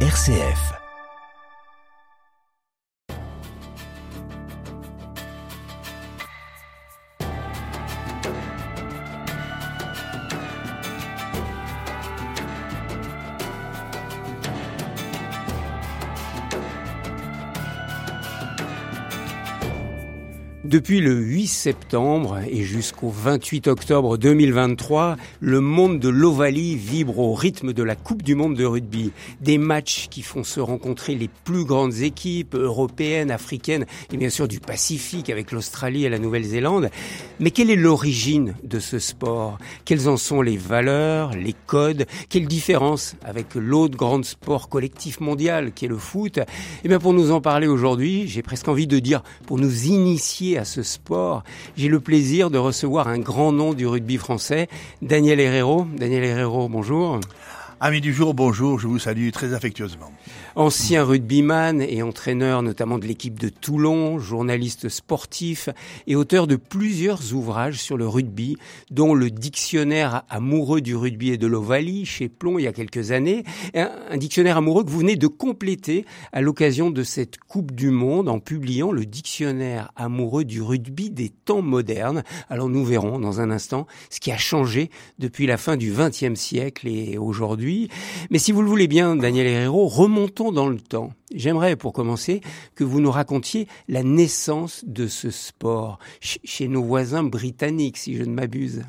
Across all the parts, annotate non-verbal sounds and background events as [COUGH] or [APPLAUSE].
RCF. Depuis le 8 septembre et jusqu'au 28 octobre 2023, le monde de l'Ovalie vibre au rythme de la Coupe du monde de rugby. Des matchs qui font se rencontrer les plus grandes équipes européennes, africaines et bien sûr du Pacifique avec l'Australie et la Nouvelle-Zélande. Mais quelle est l'origine de ce sport? Quelles en sont les valeurs, les codes? Quelle différence avec l'autre grand sport collectif mondial qui est le foot? Eh bien pour nous en parler aujourd'hui, j'ai presque envie de dire pour nous initier à ce sport, j'ai le plaisir de recevoir un grand nom du rugby français, Daniel Herrero. Daniel Herrero, bonjour. Amis du jour, bonjour, je vous salue très affectueusement. Ancien rugbyman et entraîneur notamment de l'équipe de Toulon, journaliste sportif et auteur de plusieurs ouvrages sur le rugby, dont le dictionnaire amoureux du rugby et de l'Ovalie chez Plomb il y a quelques années, un, dictionnaire amoureux que vous venez de compléter à l'occasion de cette Coupe du Monde en publiant le dictionnaire amoureux du rugby des temps modernes. Alors nous verrons dans un instant ce qui a changé depuis la fin du XXe siècle et aujourd'hui. Mais si vous le voulez bien, Daniel Herrero, remontons dans le temps. J'aimerais, pour commencer, que vous nous racontiez la naissance de ce sport chez nos voisins britanniques, si je ne m'abuse.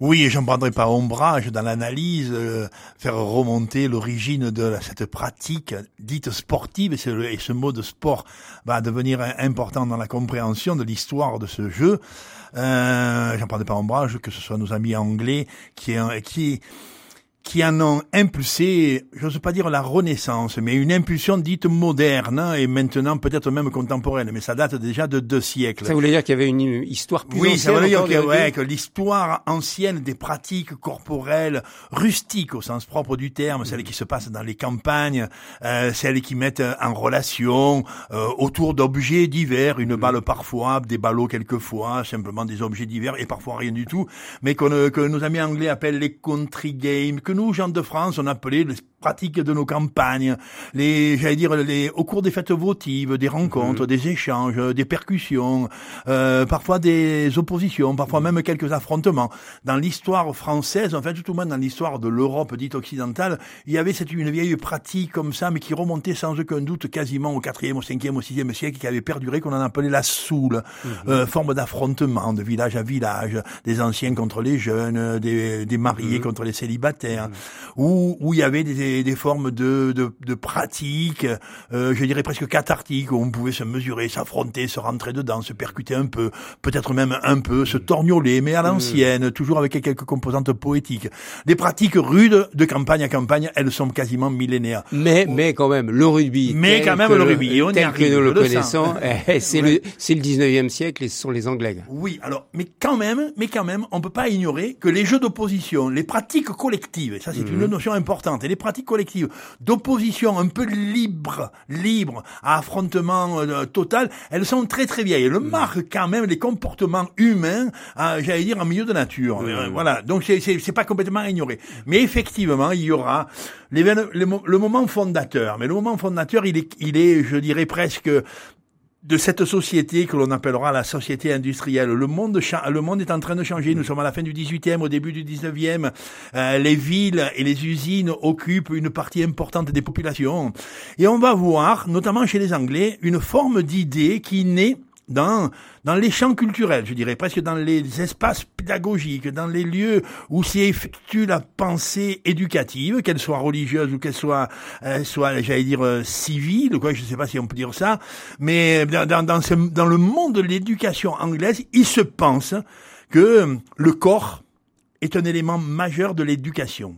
Oui, et j'en prendrai pas ombrage dans l'analyse, euh, faire remonter l'origine de cette pratique dite sportive, et, ce mot de sport va devenir important dans la compréhension de l'histoire de ce jeu. Euh, j'en prendrai pas ombrage, que ce soit nos amis anglais qui, qui qui en ont impulsé, j'ose pas dire la renaissance, mais une impulsion dite moderne et maintenant peut-être même contemporaine, mais ça date déjà de deux siècles. Ça voulait dire qu'il y avait une histoire plus oui, ancienne. Oui, ça voulait dire que, ouais, que l'histoire ancienne des pratiques corporelles rustiques au sens propre du terme, celles qui se passent dans les campagnes, euh, celles qui mettent en relation euh, autour d'objets divers, une mm. balle parfois, des ballots quelquefois, simplement des objets divers et parfois rien du tout, mais que, que nos amis anglais appellent les country games que nous, gens de France, on appelait les pratiques de nos campagnes, les, j'allais dire, les, au cours des fêtes votives, des rencontres, mhm. des échanges, des percussions, euh, parfois des oppositions, parfois mhm. même quelques affrontements. Dans l'histoire française, en fait, tout au moins dans l'histoire de l'Europe dite occidentale, il y avait cette une vieille pratique comme ça, mais qui remontait sans aucun doute quasiment au quatrième, au cinquième, au sixième siècle, qui avait perduré, qu'on en appelait la soule, mhm. euh, forme d'affrontement de village à village, des anciens contre les jeunes, des, des mariés contre les célibataires où, où il y avait des, des formes de, de, de pratiques, euh, je dirais presque cathartiques, où on pouvait se mesurer, s'affronter, se rentrer dedans, se percuter un peu, peut-être même un peu, se torgnoler, mais à l'ancienne, mmh. toujours avec quelques composantes poétiques. Des pratiques rudes de campagne à campagne, elles sont quasiment millénaires. Mais, mais quand même, le rugby. Mais quand même le rugby, on tel que nous le connaissons, [LAUGHS] eh, c'est le, c'est le 19e siècle et ce sont les Anglais. Oui, alors, mais quand même, mais quand même, on peut pas ignorer que les jeux d'opposition, les pratiques collectives, ça c'est une mhm. notion importante. Et les pratiques collectives d'opposition un peu libre, libre, à affrontement euh, total, elles sont très très vieilles. Elles mhm. marquent quand même les comportements humains, euh, j'allais dire, en milieu de nature. Voilà, donc c'est pas complètement ignoré. Mais effectivement, il y aura le, moment fondateur. Mais le moment fondateur, il est, il est, je dirais presque de cette société que l'on appellera la société industrielle. Le monde, le monde est en train de changer. Nous sommes à la fin du 18e, au début du 19e. Euh, les villes et les usines occupent une partie importante des populations. Et on va voir, notamment chez les Anglais, une forme d'idée qui naît dans, dans les champs culturels, je dirais, presque dans les espaces pédagogiques, dans les lieux où s'y effectue la pensée éducative, qu'elle soit religieuse ou qu'elle soit, euh, soit j'allais dire, euh, civile, quoi, je ne sais pas si on peut dire ça, mais dans, dans, dans, ce, dans le monde de l'éducation anglaise, il se pense que le corps est un élément majeur de l'éducation.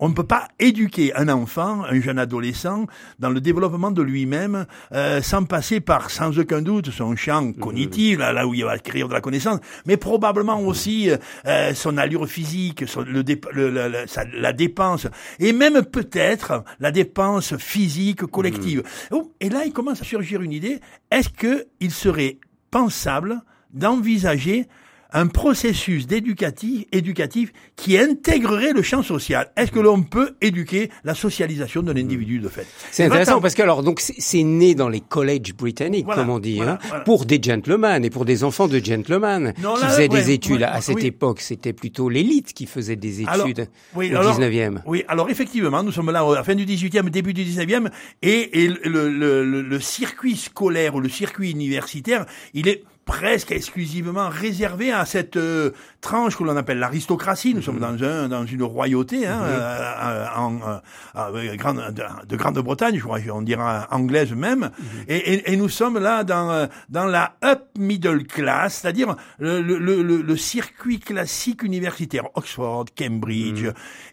On ne peut pas éduquer un enfant, un jeune adolescent, dans le développement de lui-même, euh, sans passer par, sans aucun doute, son champ cognitif, là, où il va acquérir de la connaissance, mais probablement aussi euh, son allure physique, le, la dépense, et même peut-être la dépense physique collective. Oh, et là, il commence à surgir une idée, est-ce qu'il serait pensable d'envisager un processus d'éducatif éducatif qui intégrerait le champ social. Est-ce que l'on peut éduquer la socialisation d'un individu de fait? C'est intéressant parce que alors donc c'est né dans les collèges britanniques, comme on dit, hein, pour des gentlemen et pour des enfants de gentlemen qui faisaient des études. à cette époque, c'était plutôt l'élite qui faisait des études oui, au alors, 19e. Oui, alors effectivement, nous sommes là à la fin du 18e, début du 19e, et, et le, le, le, le circuit scolaire ou le circuit universitaire, il est presque exclusivement réservé à cette euh, tranche que l'on appelle l'aristocratie. Nous sommes mhm. dans, un, dans une royauté hein, mhm. euh, en, euh, grande, de, Grande-Bretagne, je crois, on dira anglaise même, mhm. et, et, nous sommes là dans, dans la up middle class, c'est-à-dire le, le, le, le, circuit classique universitaire, Oxford, Cambridge,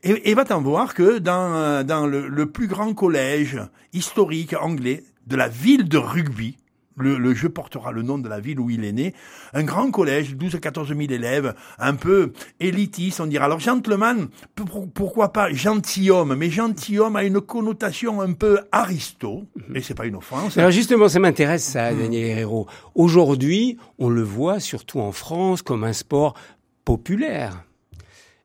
et, et va-t-en voir que dans, dans le, le plus grand collège historique anglais de la ville de Rugby, le, jeu portera le nom de la ville où il est né. Un grand collège, 12 à 14 000 élèves, un peu élitiste, on dira. Alors, gentleman, pourquoi pas gentilhomme? Mais gentilhomme a une connotation un peu aristo, et c'est pas une offense. Alors justement, ça m'intéresse ça, hmm. Daniel Herrero. Aujourd'hui, on le voit, surtout en France, comme un sport populaire.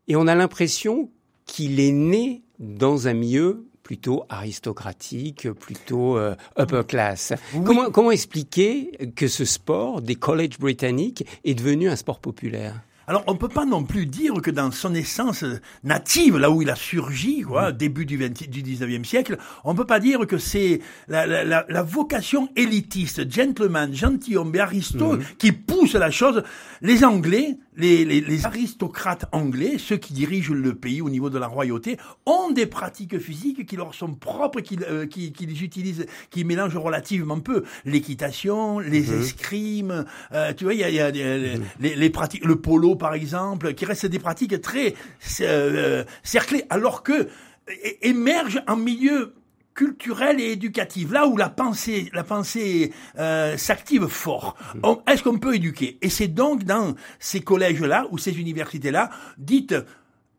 Et on a l'impression qu'il est né dans un milieu plutôt aristocratique, plutôt euh, upper class. Comment, comment expliquer que ce sport des collèges britanniques est devenu un sport populaire? Alors, on peut pas non plus dire que dans son essence native, là où il a surgi, quoi, début du, 20, du 19e siècle, on peut pas dire que c'est la, la, la, vocation élitiste, gentleman, gentilhomme et aristo qui pousse la chose. Les Anglais, les, les, les, aristocrates anglais, ceux qui dirigent le pays au niveau de la royauté, ont des pratiques physiques qui leur sont propres, qu'ils euh, qui, qui utilisent, qui mélangent relativement peu. L'équitation, les mm-hmm. escrimes, euh, tu vois, il y a, y a mm-hmm. les, les, pratiques, le polo par exemple, qui restent des pratiques très euh, cerclées, alors que émergent en milieu culturel et éducatif, là où la pensée, la pensée euh, s'active fort. Mm. Est-ce qu'on peut éduquer? Et c'est donc dans ces collèges-là ou ces universités-là, dites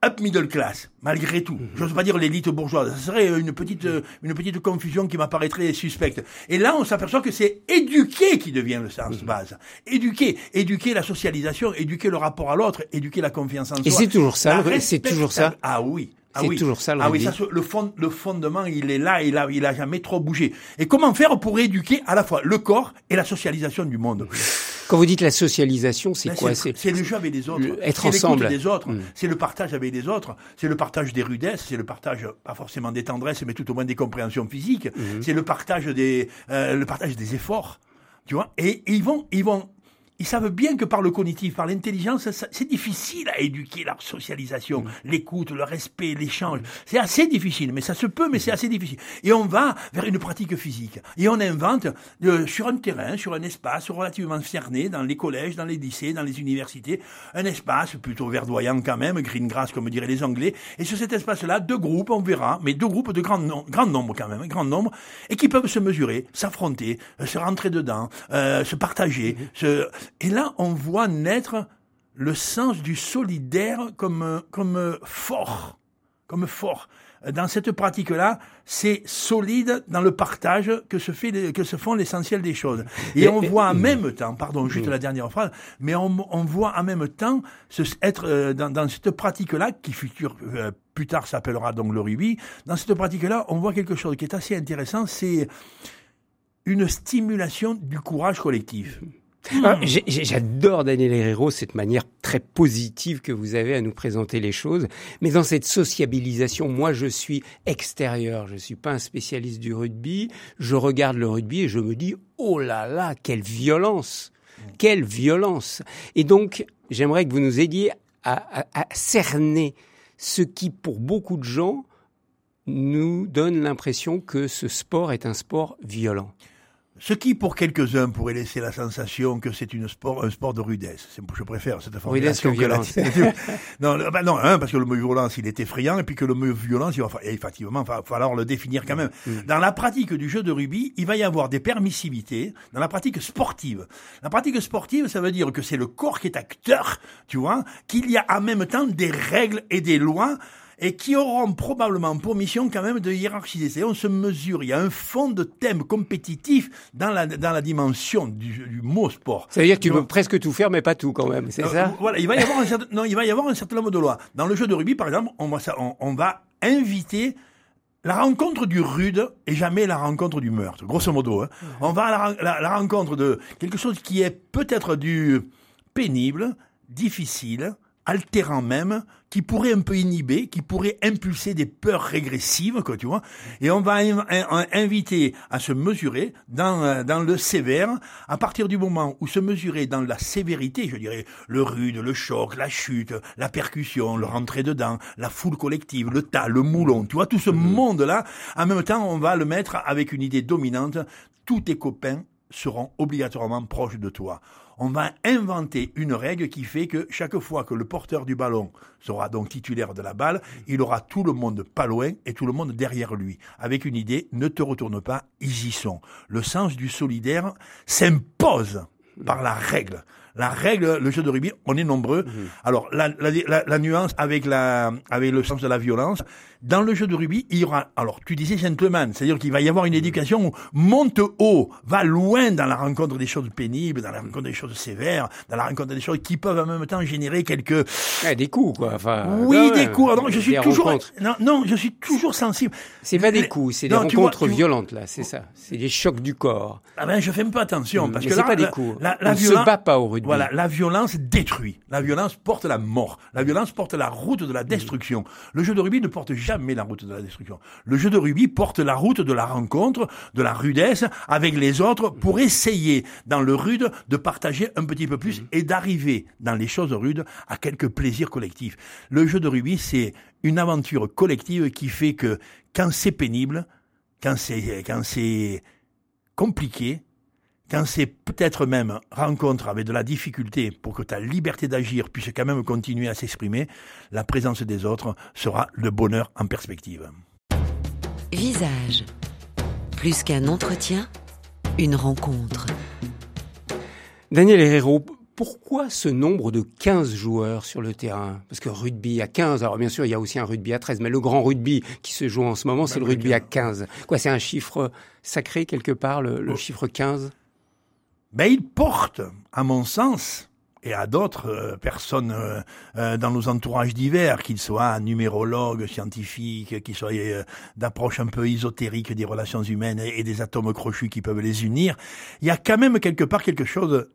up middle class, malgré tout. Je n'ose pas dire l'élite bourgeoise. Ce serait une petite, une petite confusion qui m'apparaîtrait suspecte. Et là, on s'aperçoit que c'est éduquer qui devient le sens base. Éduquer. Éduquer la socialisation, éduquer le rapport à l'autre, éduquer la confiance en soi. Et c'est toujours ça, c'est toujours ça. Ah oui. Ah c'est toujours ça. Le ah oui, ça, le, fond, le fondement, il est là, il a, il a jamais trop bougé. Et comment faire pour éduquer à la fois le corps et la socialisation du monde? Quand vous dites la socialisation, c'est ben, quoi C'est le jeu avec les autres. être ensemble. des autres. Hmm. C'est le partage avec les autres. C'est le partage des rudesses. C'est le partage, pas forcément des tendresses, mais tout au moins des compréhensions physiques. Hmm. C'est le partage des, euh, le partage des efforts. Tu vois? Et, et ils vont, ils vont ils savent bien que par le cognitif, par l'intelligence, c'est difficile à éduquer la socialisation, mm. l'écoute, le respect, l'échange. C'est assez difficile, mais ça se peut, mais c'est assez difficile. Et on va vers une pratique physique. Et on invente euh, sur un terrain, sur un espace relativement cerné, dans les collèges, dans les lycées, dans les universités, un espace plutôt verdoyant quand même, green grass comme diraient les Anglais. Et sur cet espace-là, deux groupes, on verra, mais deux groupes de grand, grand nombre quand même, grand nombre, et qui peuvent se mesurer, s'affronter, euh, se rentrer dedans, euh, se partager, mm-hmm. se et là, on voit naître le sens du solidaire comme, comme fort, comme fort. Dans cette pratique-là, c'est solide dans le partage que se fait, que se font l'essentiel des choses. Et, on voit en même temps, pardon, juste la dernière phrase, mais on, on voit en même temps être euh, dans, dans, cette pratique-là, qui futur, euh, plus tard s'appellera donc le rugby, dans cette pratique-là, on voit quelque chose qui est assez intéressant, c'est une stimulation du courage collectif. Ah, j'adore Daniel Herrero, cette manière très positive que vous avez à nous présenter les choses. Mais dans cette sociabilisation, moi je suis extérieur, je suis pas un spécialiste du rugby. Je regarde le rugby et je me dis, oh là là, quelle violence, quelle violence. Et donc, j'aimerais que vous nous aidiez à, à cerner ce qui, pour beaucoup de gens, nous donne l'impression que ce sport est un sport violent. Ce qui, pour quelques-uns, pourrait laisser la sensation que c'est une sport, un sport de rudesse. Je préfère cette formulation rudesse que violence. [LAUGHS] non, bah non, hein, parce que le mot violence, il est effrayant, et puis que le mot violence, il va effectivement va falloir le définir quand même. Mm. Mm. Dans la pratique du jeu de rugby, il va y avoir des permissivités dans la pratique sportive. La pratique sportive, ça veut dire que c'est le corps qui est acteur, tu vois, qu'il y a en même temps des règles et des lois et qui auront probablement pour mission quand même de hiérarchiser. C'est on se mesure. Il y a un fond de thème compétitif dans la dans la dimension du, du mot sport. Ça veut dire que tu peux presque tout faire, mais pas tout quand même. C'est Euh, ça? Voilà, il va y avoir un certain, non, il va y avoir un certain nombre de lois. Dans le jeu de rugby, par exemple, on va, ça- on, on va inviter la rencontre du rude et jamais la rencontre du meurtre, grosso modo. hein. On va à la, ren- la- la rencontre de quelque chose qui est peut-être du pénible, difficile, altérant même, qui pourrait un peu inhiber, qui pourrait impulser des peurs régressives, quoi, tu vois. Et on va in- in- inviter à se mesurer dans, euh, dans le sévère, à partir du moment où se mesurer dans la sévérité, je dirais, le rude, le choc, la chute, la percussion, le rentrer dedans, la foule collective, le tas, le moulon, tu vois, tout ce monde-là, en même temps, on va le mettre avec une idée dominante, tous tes copains seront obligatoirement proches de toi. On va inventer une règle qui fait que chaque fois que le porteur du ballon sera donc titulaire de la balle, il aura tout le monde pas loin et tout le monde derrière lui. Avec une idée, ne te retourne pas, ils y sont. Le sens du solidaire s'impose par la règle. La règle, le jeu de rugby, on est nombreux. Alors, la, la, la, la nuance avec la, avec le sens de la violence. Dans le jeu de rugby, il y aura, alors, tu disais gentleman, c'est-à-dire qu'il va y avoir une éducation où monte haut, va loin dans la rencontre des choses pénibles, dans la rencontre des choses sévères, dans la rencontre des choses qui peuvent en même temps générer quelques, Ouais, Des coups, quoi. Enfin, oui, des coups. Non, je suis toujours, rencontres. non, non, je suis toujours sensible. C'est pas des coups, c'est des Non, tu vois, rencontres tu violentes, là, c'est ça. C'est des chocs du corps. Ah ben, je fais un peu attention parce Mais que là, pas des la- coups. La, On ne se violence- bat pas au rugby. Voilà, la violence détruit. La violence porte la mort. La violence porte la route de la destruction. Le jeu de rugby ne porte jamais la route de la destruction. Le jeu de rugby porte la route de la rencontre, de la rudesse avec les autres pour essayer, dans le rude, de partager un petit peu plus et d'arriver, dans les choses rudes, à quelques plaisirs collectifs. Le jeu de rugby, c'est une aventure collective qui fait que quand c'est pénible, quand c'est, quand c'est compliqué, quand c'est peut-être même rencontre avec de la difficulté pour que ta liberté d'agir puisse quand même continuer à s'exprimer, la présence des autres sera le bonheur en perspective. Visage. Plus qu'un entretien, une rencontre. Daniel Herrero, pourquoi ce nombre de 15 joueurs sur le terrain? Parce que rugby à 15, alors bien sûr, il y a aussi un rugby à 13, mais le grand rugby qui se joue en ce moment, c'est le rugby à 15. Quoi, c'est un chiffre sacré quelque part, le, le chiffre 15 Ben, il porte, à mon sens, et à d'autres euh, personnes euh, euh, dans nos entourages divers, qu'ils soient numérologues, scientifiques, qu'ils soient d'approche un peu ésotérique des relations humaines et, des atomes crochus qui peuvent les unir, il y a quand même quelque part quelque chose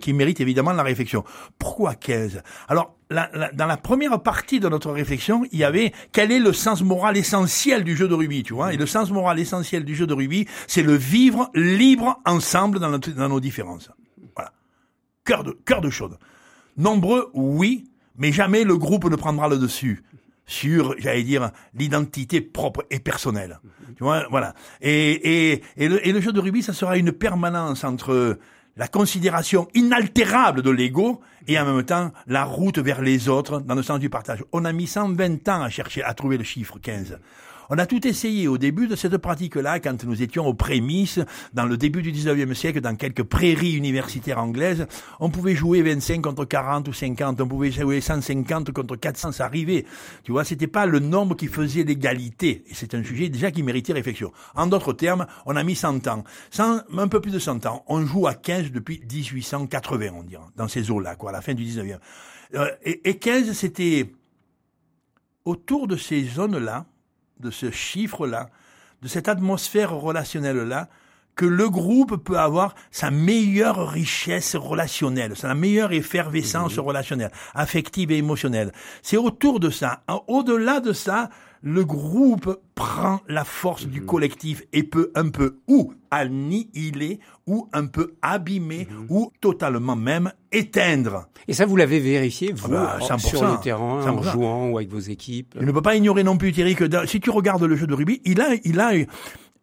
qui mérite évidemment la réflexion. Pourquoi 15 Alors, la- la- dans la première partie de notre réflexion, il y avait quel est le sens moral essentiel du jeu de rugby, tu vois? Et le sens moral essentiel du jeu de rugby, c'est le vivre libre ensemble dans nos différences. Cœur de, cœur de chose. Nombreux, oui, mais jamais le groupe ne prendra le dessus sur, j'allais dire, l'identité propre et personnelle. Tu vois, voilà. Et, et, et, le, et le jeu de rugby, ça sera une permanence entre la considération inaltérable de l'ego et en même temps la route vers les autres dans le sens du partage. On a mis 120 ans à chercher à trouver le chiffre 15. On a tout essayé au début de cette pratique-là, quand nous étions aux prémices, dans le début du 19e siècle, dans quelques prairies universitaires anglaises. On pouvait jouer 25 contre 40 ou 50, on pouvait jouer 150 contre 400, ça arrivait. Tu vois, c'était pas le nombre qui faisait l'égalité. Et c'est un sujet déjà qui méritait réflexion. En d'autres termes, on a mis 100 ans. 100, un peu plus de 100 ans. On joue à 15 depuis 1880, on dirait, dans ces eaux-là, quoi, à la fin du 19e. Euh, et, et 15, c'était autour de ces zones-là, de ce chiffre-là, de cette atmosphère relationnelle-là, que le groupe peut avoir sa meilleure richesse relationnelle, sa meilleure effervescence relationnelle, affective et émotionnelle. C'est autour de ça. Au-delà de ça, le groupe prend la force du collectif et peut un peu ou annihiler, ou un peu abîmer, ou totalement même éteindre. Et ça, vous l'avez vérifié, vous, bah, en- 100%, sur le terrain, en 100%. jouant ou avec vos équipes? Je ne peux pas ignorer non plus, Thierry, que dans- si tu regardes le jeu de rugby, il a, il a, et,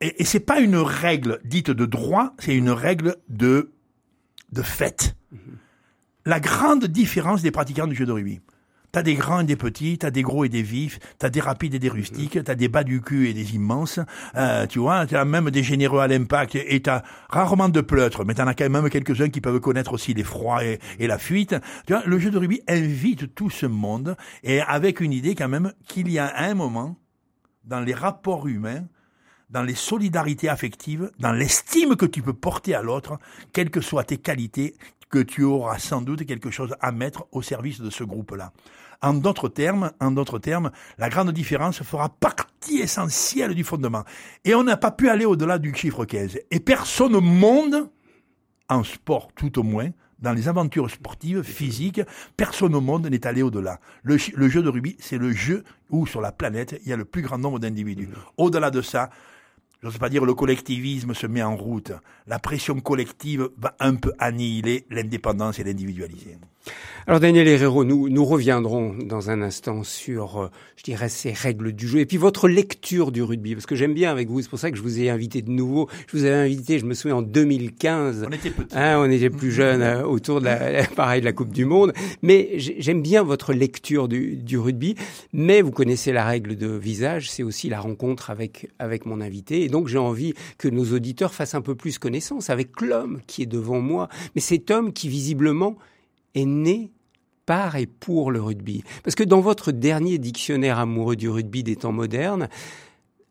et c'est pas une règle dite de droit, c'est une règle de, de fait. La grande différence des pratiquants du jeu de rugby. T'as des grands et des petits, t'as des gros et des vifs, t'as des rapides et des rustiques, t'as des bas du cul et des immenses. Euh, tu vois, t'as même des généreux à l'impact et t'as rarement de pleutres, mais t'en as quand même quelques-uns qui peuvent connaître aussi les froids et, et la fuite. Tu vois, le jeu de rugby invite tout ce monde et avec une idée quand même qu'il y a un moment dans les rapports humains dans les solidarités affectives, dans l'estime que tu peux porter à l'autre, quelles que soient tes qualités, que tu auras sans doute quelque chose à mettre au service de ce groupe-là. En d'autres termes, en d'autres termes, la grande différence fera partie essentielle du fondement. Et on n'a pas pu aller au-delà du chiffre 15. Et personne au monde, en sport tout au moins, dans les aventures sportives, physiques, personne au monde n'est allé au-delà. Le, le, jeu de rugby, c'est le jeu où sur la planète, il y a le plus grand nombre d'individus. Au-delà de ça, je sais pas dire le collectivisme se met en route. La pression collective va un peu annihiler l'indépendance et l'individualisme. Alors Daniel Herrero, nous, nous reviendrons dans un instant sur, euh, je dirais, ces règles du jeu et puis votre lecture du rugby, parce que j'aime bien avec vous, c'est pour ça que je vous ai invité de nouveau. Je vous avais invité, je me souviens, en 2015. On était petits. Hein, on était plus jeunes [LAUGHS] euh, autour de la, [LAUGHS] pareil, de la Coupe du Monde. Mais j'aime bien votre lecture du, du rugby, mais vous connaissez la règle de visage, c'est aussi la rencontre avec, avec mon invité. Et donc j'ai envie que nos auditeurs fassent un peu plus connaissance avec l'homme qui est devant moi, mais cet homme qui visiblement est né par et pour le rugby. Parce que dans votre dernier dictionnaire amoureux du rugby des temps modernes,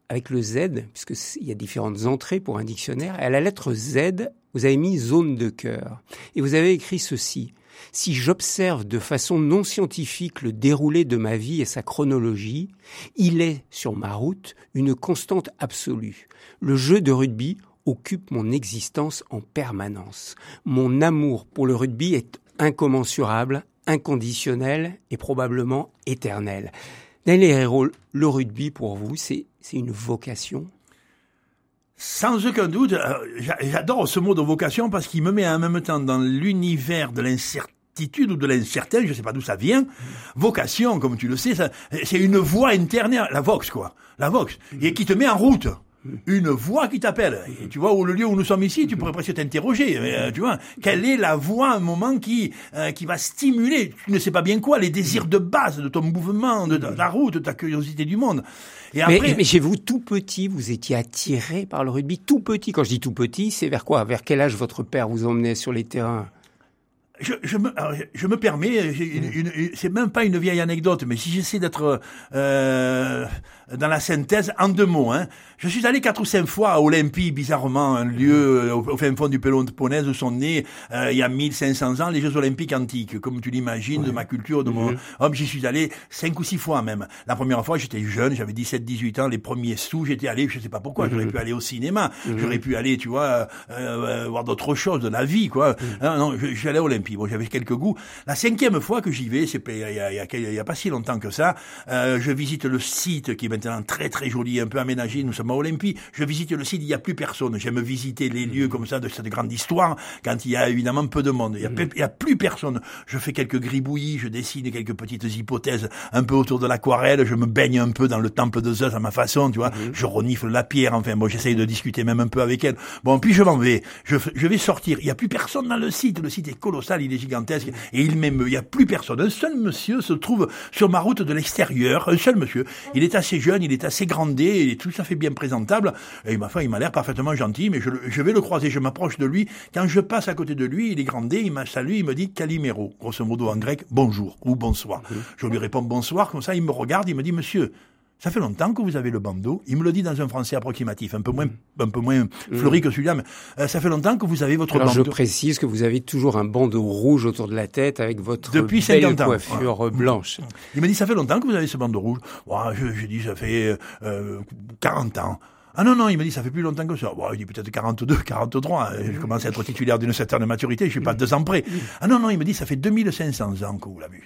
avec le Z, puisqu'il y a différentes entrées pour un dictionnaire, à la lettre Z, vous avez mis zone de cœur. Et vous avez écrit ceci. Si j'observe de façon non scientifique le déroulé de ma vie et sa chronologie, il est, sur ma route, une constante absolue. Le jeu de rugby occupe mon existence en permanence. Mon amour pour le rugby est incommensurable, inconditionnel et probablement éternel. Daniel Herrero, le rugby pour vous, c'est une vocation? Sans aucun doute, euh, j'adore ce mot de vocation parce qu'il me met en même temps dans l'univers de l'incertitude ou de l'incertain, je ne sais pas d'où ça vient. Vocation, comme tu le sais, c'est une voix interne, la vox quoi, la vox, et qui te met en route une voix qui t'appelle. Et tu vois, au lieu où nous sommes ici, tu pourrais presque t'interroger. Euh, tu vois, quelle est la voix, un moment qui euh, qui va stimuler, tu ne sais pas bien quoi, les désirs de base de ton mouvement, de, la route, de ta curiosité du monde. Et après, mais, chez vous, tout petit, vous étiez attiré par le rugby, tout petit. Quand je dis tout petit, c'est vers quoi? Vers quel âge votre père vous emmenait sur les terrains? Je, je, me, je me permets, c'est même pas une vieille anecdote, mais si j'essaie d'être euh, dans la synthèse, en deux mots, hein, je suis allé quatre ou cinq fois à Olympie, bizarrement, un lieu euh, au, fin fond du Péloponnèse où sont nés, euh, il y a 1500 ans, les Jeux Olympiques antiques, comme tu l'imagines, de ma culture, de mon homme, j'y suis allé cinq ou six fois même. La première fois, j'étais jeune, j'avais 17-18 ans, les premiers sous, j'étais allé, je sais pas pourquoi, j'aurais pu aller au cinéma, j'aurais pu aller, tu vois, euh, voir d'autres choses de la vie, quoi. Hein, non, suis allé à Olympie, bon, j'avais quelques goûts. La cinquième fois que j'y vais, c'est il y a, y, y a, pas si longtemps que ça, je visite le site qui est maintenant très très joli, un peu aménagé, nous sommes à Olympie. Je visite le site, il n'y a plus personne. J'aime visiter les lieux comme ça de cette grande histoire quand il y a évidemment peu de monde. Il n'y a, a, plus personne. Je fais quelques gribouillis, je dessine quelques petites hypothèses un peu autour de l'aquarelle. Je me baigne un peu dans le temple de Zeus à ma façon, tu vois. Mhm. Je renifle la pierre. Enfin, bon, j'essaye de discuter même un peu avec elle. Bon, puis je m'en vais. Je, je vais sortir. Il n'y a plus personne dans le site. Le site est colossal, il est gigantesque et il m'émeut. Il n'y a plus personne. Un seul monsieur se trouve sur ma route de l'extérieur. Un seul monsieur. Il est assez jeune, il est assez grandé, il est tout à fait bien présentable. Et ma foi, il m'a l'air parfaitement gentil, mais je, je, vais le croiser, je m'approche de lui. Quand je passe à côté de lui, il est grandé, il m'a salué, il me dit Calimero, grosso modo en grec, bonjour ou bonsoir. Je lui réponds bonsoir, comme ça il me regarde, il me dit Monsieur, ça fait longtemps que vous avez le bandeau. Il me le dit dans un français approximatif, un peu moins, un peu moins mm. fleuri que celui-là, mais euh, ça fait longtemps que vous avez votre Alors bandeau. Je précise que vous avez toujours un bandeau rouge autour de la tête avec votre Depuis belle coiffure blanche. Il me dit, ça fait longtemps que vous avez ce bandeau rouge. je, je dis, ça fait euh, 40 ans. Ah non, non, il m'a dit, ça fait plus longtemps que ça. Bon, il dit peut-être 42, 43. Je mm. commence à être titulaire d'une certaine maturité, je suis pas deux ans près. Ah non, non, il me dit, ça fait 2500 ans que vous l'avez.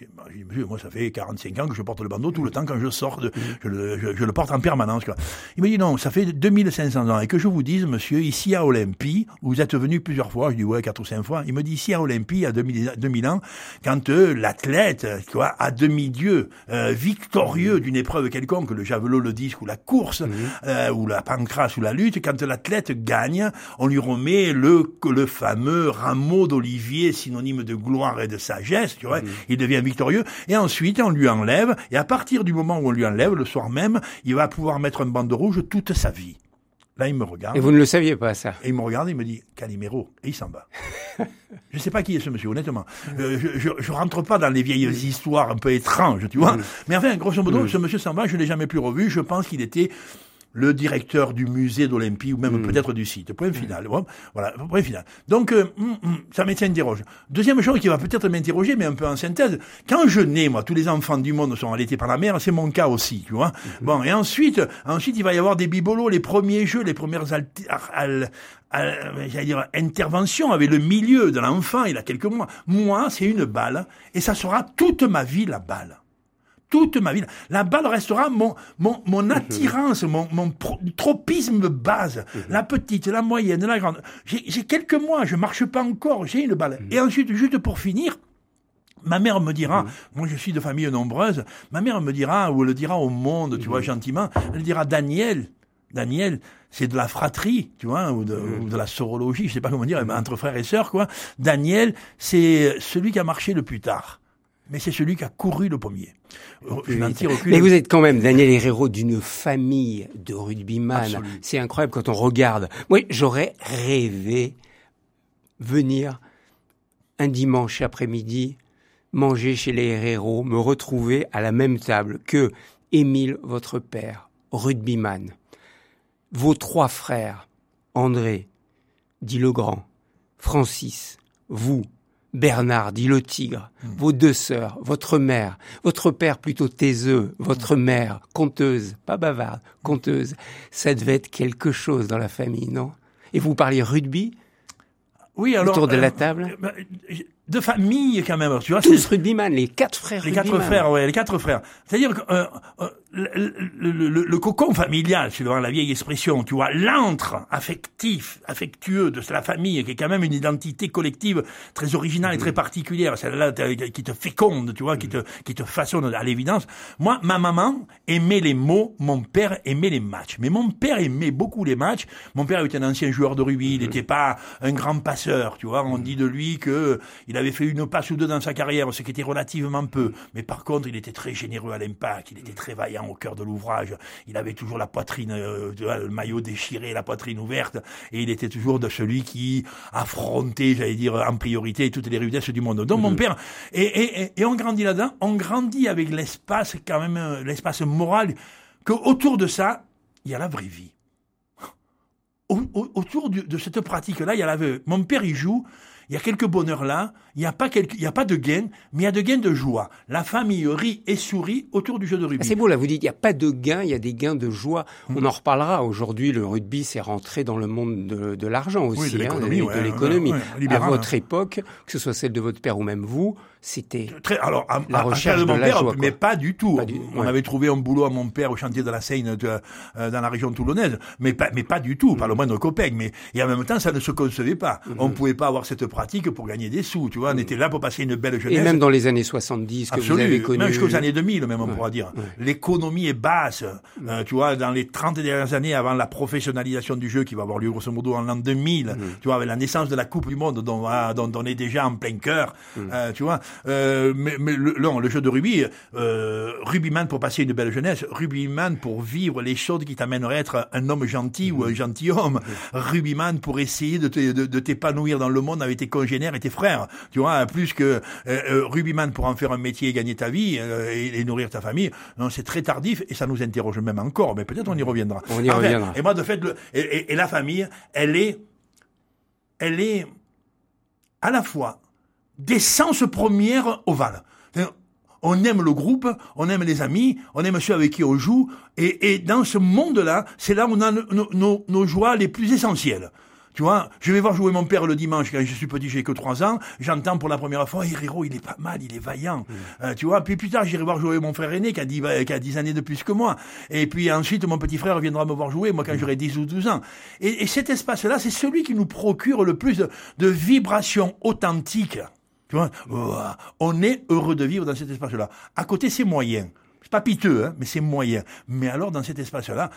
Monsieur, moi, ça fait 45 ans que je porte le bandeau tout le temps quand je sors, de, je, le, je, le porte en permanence. Quoi. Il me dit, non, ça fait 2500 ans. Et que je vous dise, monsieur, ici à Olympie, vous êtes venu plusieurs fois, je dis, ouais, quatre ou cinq fois. Il me dit, ici à Olympie, à 2000, 2000 ans, quand euh, l'athlète, quoi, à demi-dieu, euh, victorieux d'une épreuve quelconque, le javelot, le disque ou la course, euh, ou la pancras ou la lutte, quand l'athlète gagne, on lui remet le, le fameux rameau d'olivier, synonyme de gloire et de sagesse, tu vois, il devient victorieux, et ensuite on lui enlève, et à partir du moment où on lui enlève, le soir même, il va pouvoir mettre un bande rouge toute sa vie. Là, il me regarde. Et vous ne le saviez pas, ça? Et il me regarde, il me dit Calimero, et il s'en va. [LAUGHS] je ne sais pas qui est ce monsieur, honnêtement. Euh, je, je, rentre pas dans les vieilles histoires un peu étranges, tu vois. Mais enfin, grosso modo, ce monsieur s'en va, je l'ai jamais plus revu. Je pense qu'il était le directeur du musée d'Olympie ou même Mm. peut-être du site. Point final. Bon, Voilà, point final. Donc, euh, hum, hum, ça m'interroge. Deuxième chose qui va peut-être m'interroger, mais un peu en synthèse, quand je nais, moi, tous les enfants du monde sont allaités par la mère, c'est mon cas aussi, tu vois. Mm-hmm. Bon, et ensuite, ensuite, il va y avoir des bibelots, les premiers jeux, les premières alti- al- dire, interventions avec le milieu de l'enfant, il a quelques mois. Moi, c'est une balle, et ça sera toute ma vie la balle toute ma vie. La balle restera mon, mon, mon attirance, mon, mon pro- tropisme base. La petite, la moyenne, la grande. J'ai quelques mois, je marche pas encore, j'ai une balle. Et ensuite, juste pour finir, Ma mère me dira, moi je suis de famille nombreuse, ma mère me dira, ou elle le dira au monde, tu vois, gentiment, elle dira Daniel, Daniel, c'est de la fratrie, tu vois, ou de, ou de la sorologie, je sais pas comment dire, entre frères et sœurs, quoi. Daniel, c'est celui qui a marché le plus tard. Mais c'est celui qui a couru le premier. Aucune. Mais vous êtes quand même Daniel Herrero d'une famille de rugbyman. C'est incroyable quand on regarde. Moi, j'aurais rêvé venir un dimanche après-midi manger chez les Herrero, me retrouver à la même table que Émile, votre père, rugbyman, vos trois frères, André, dit le grand, Francis, vous, Bernard, dit le tigre, vos deux sœurs, votre mère, votre père plutôt taiseux, votre mère, conteuse, pas bavarde, conteuse. Ça devait être quelque chose dans la famille, non? Et vous parliez rugby? Oui, alors, autour de euh, la table? euh, De famille, quand même. Tu vois, Tous rugbyman, les quatre frères Les quatre frères, ouais, les quatre frères. C'est-à-dire que euh, euh, le, le- le- le cocon familial, c'est la vieille expression, tu vois, l'antre affectif, affectueux de la famille, qui est quand même une identité collective très originale et très particulière, celle-là t- qui te féconde, tu vois, qui te qui te façonne à l'évidence. Moi, ma maman aimait les mots, mon père aimait les matchs. Mais mon père aimait beaucoup les matchs. Mon père était un ancien joueur de rugby, il n'était pas un grand passeur, tu vois. On dit de lui que il avait fait une passe ou deux dans sa carrière, ce qui était relativement peu. Mais par contre, il était très généreux à l'impact, il était très vaillant au cœur de l'ouvrage. Il avait toujours la poitrine, euh, le maillot déchiré, la poitrine ouverte, et il était toujours de celui qui affrontait, j'allais dire, en priorité toutes les rudesses du monde. Donc mon père, et, et, et, et on grandit là-dedans, on grandit avec l'espace quand même, euh, l'espace moral, que autour de ça, il y a la vraie vie au- au- autour du- de cette pratique-là, il y a la. Mon père, il joue. Il y a quelques bonheurs là. Il n'y a pas quelque, il y a pas de gain, mais il y a de gains de joie. La famille rit et sourit autour du jeu de rugby. C'est beau, là, vous dites, il n'y a pas de gain, il y a des gains de joie. Hmm. On en reparlera. Aujourd'hui, le rugby s'est rentré dans le monde de, de l'argent aussi, de hein, l'économie, de ouais, l'économie. ouais, ouais, à votre hein. époque, que ce soit celle de votre père ou même vous, c'était Très, alors, à, La à- recherche de mon père, joie, mais pas du tout. Pas du- On ouais. avait trouvé un boulot à mon père au chantier de la Seine, de- euh, dans la région toulonnaise, mais pas, mais pas du tout, Mm. pas le moindre copec. Mais et en même temps, ça ne se concevait pas. On pouvait pas avoir cette pratique pour gagner des sous. Tu vois, on était là pour passer une belle jeunesse. et même dans les années 70 que Absolu, vous avez connu. même jusqu'aux années 2000 même on Ouais, pourra dire. ouais. L'économie est basse, Euh, tu vois, dans les 30 dernières années avant la professionnalisation du jeu qui va avoir lieu grosso modo en l'an 2000, Mm. tu vois, avec la naissance de la Coupe du Monde dont, ah, dont on est déjà en plein cœur, Mm. euh, tu vois. Euh, mais mais le, non, le jeu de rugby, euh, rugbyman pour passer une belle jeunesse, rugbyman pour vivre les choses qui t'amèneraient à être un homme gentil ou un gentilhomme, rugbyman pour essayer de te- de- de t'épanouir dans le monde avec tes congénères et tes frères, tu vois, plus que euh, euh, rugbyman pour en faire un métier et gagner ta vie euh, et, et nourrir ta famille. Non, c'est très tardif et ça nous interroge même encore, mais peut-être on y reviendra. On y Enfin, reviendra. Et moi, de fait, le- et, et- et la famille, elle est, elle est à la fois d'essence première ovale. On aime le groupe, on aime les amis, on aime ceux avec qui on joue, et, et dans ce monde-là, c'est là où on a nos, nos- nos- joies les plus essentielles. Tu vois, je vais voir jouer mon père le dimanche quand je suis petit, j'ai que 3 ans. J'entends pour la première fois, Herrero, il est pas mal, il est vaillant. Euh, tu vois, puis plus tard, j'irai voir jouer mon frère aîné qui a, 10, qui a 10 années de plus que moi. Et puis ensuite, mon petit frère viendra me voir jouer, moi, quand j'aurai 10 ou 12 ans. Et, et cet espace-là, c'est celui qui nous procure le plus de, de vibrations authentiques. Tu vois, Ouah, on est heureux de vivre dans cet espace-là. À côté, c'est moyen. C'est pas piteux, hein, mais c'est moyen. Mais alors, dans cet espace-là,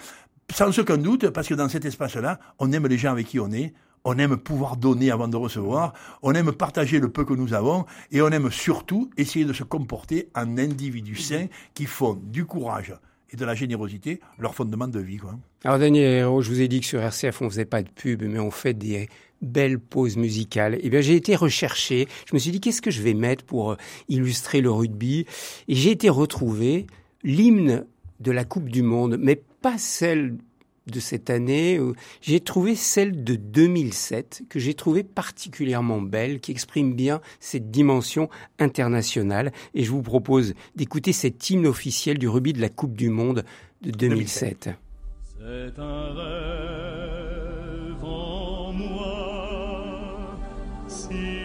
sans aucun doute, parce que dans cet espace-là, on aime les gens avec qui on est, on aime pouvoir donner avant de recevoir, on aime partager le peu que nous avons, et on aime surtout essayer de se comporter en individus sains qui font du courage et de la générosité leur fondement de vie. Quoi. Alors Daniel je vous ai dit que sur RCF on faisait pas de pub, mais on fait des belles pauses musicales. Et eh bien j'ai été recherché, je me suis dit qu'est-ce que je vais mettre pour euh, illustrer le rugby, et j'ai été retrouvé l'hymne de la Coupe du Monde, mais pas celle de cette année, j'ai trouvé celle de 2007 que j'ai trouvé particulièrement belle, qui exprime bien cette dimension internationale. Et je vous propose d'écouter cet hymne officiel du rugby de la Coupe du Monde de 2007. C'est un rêve si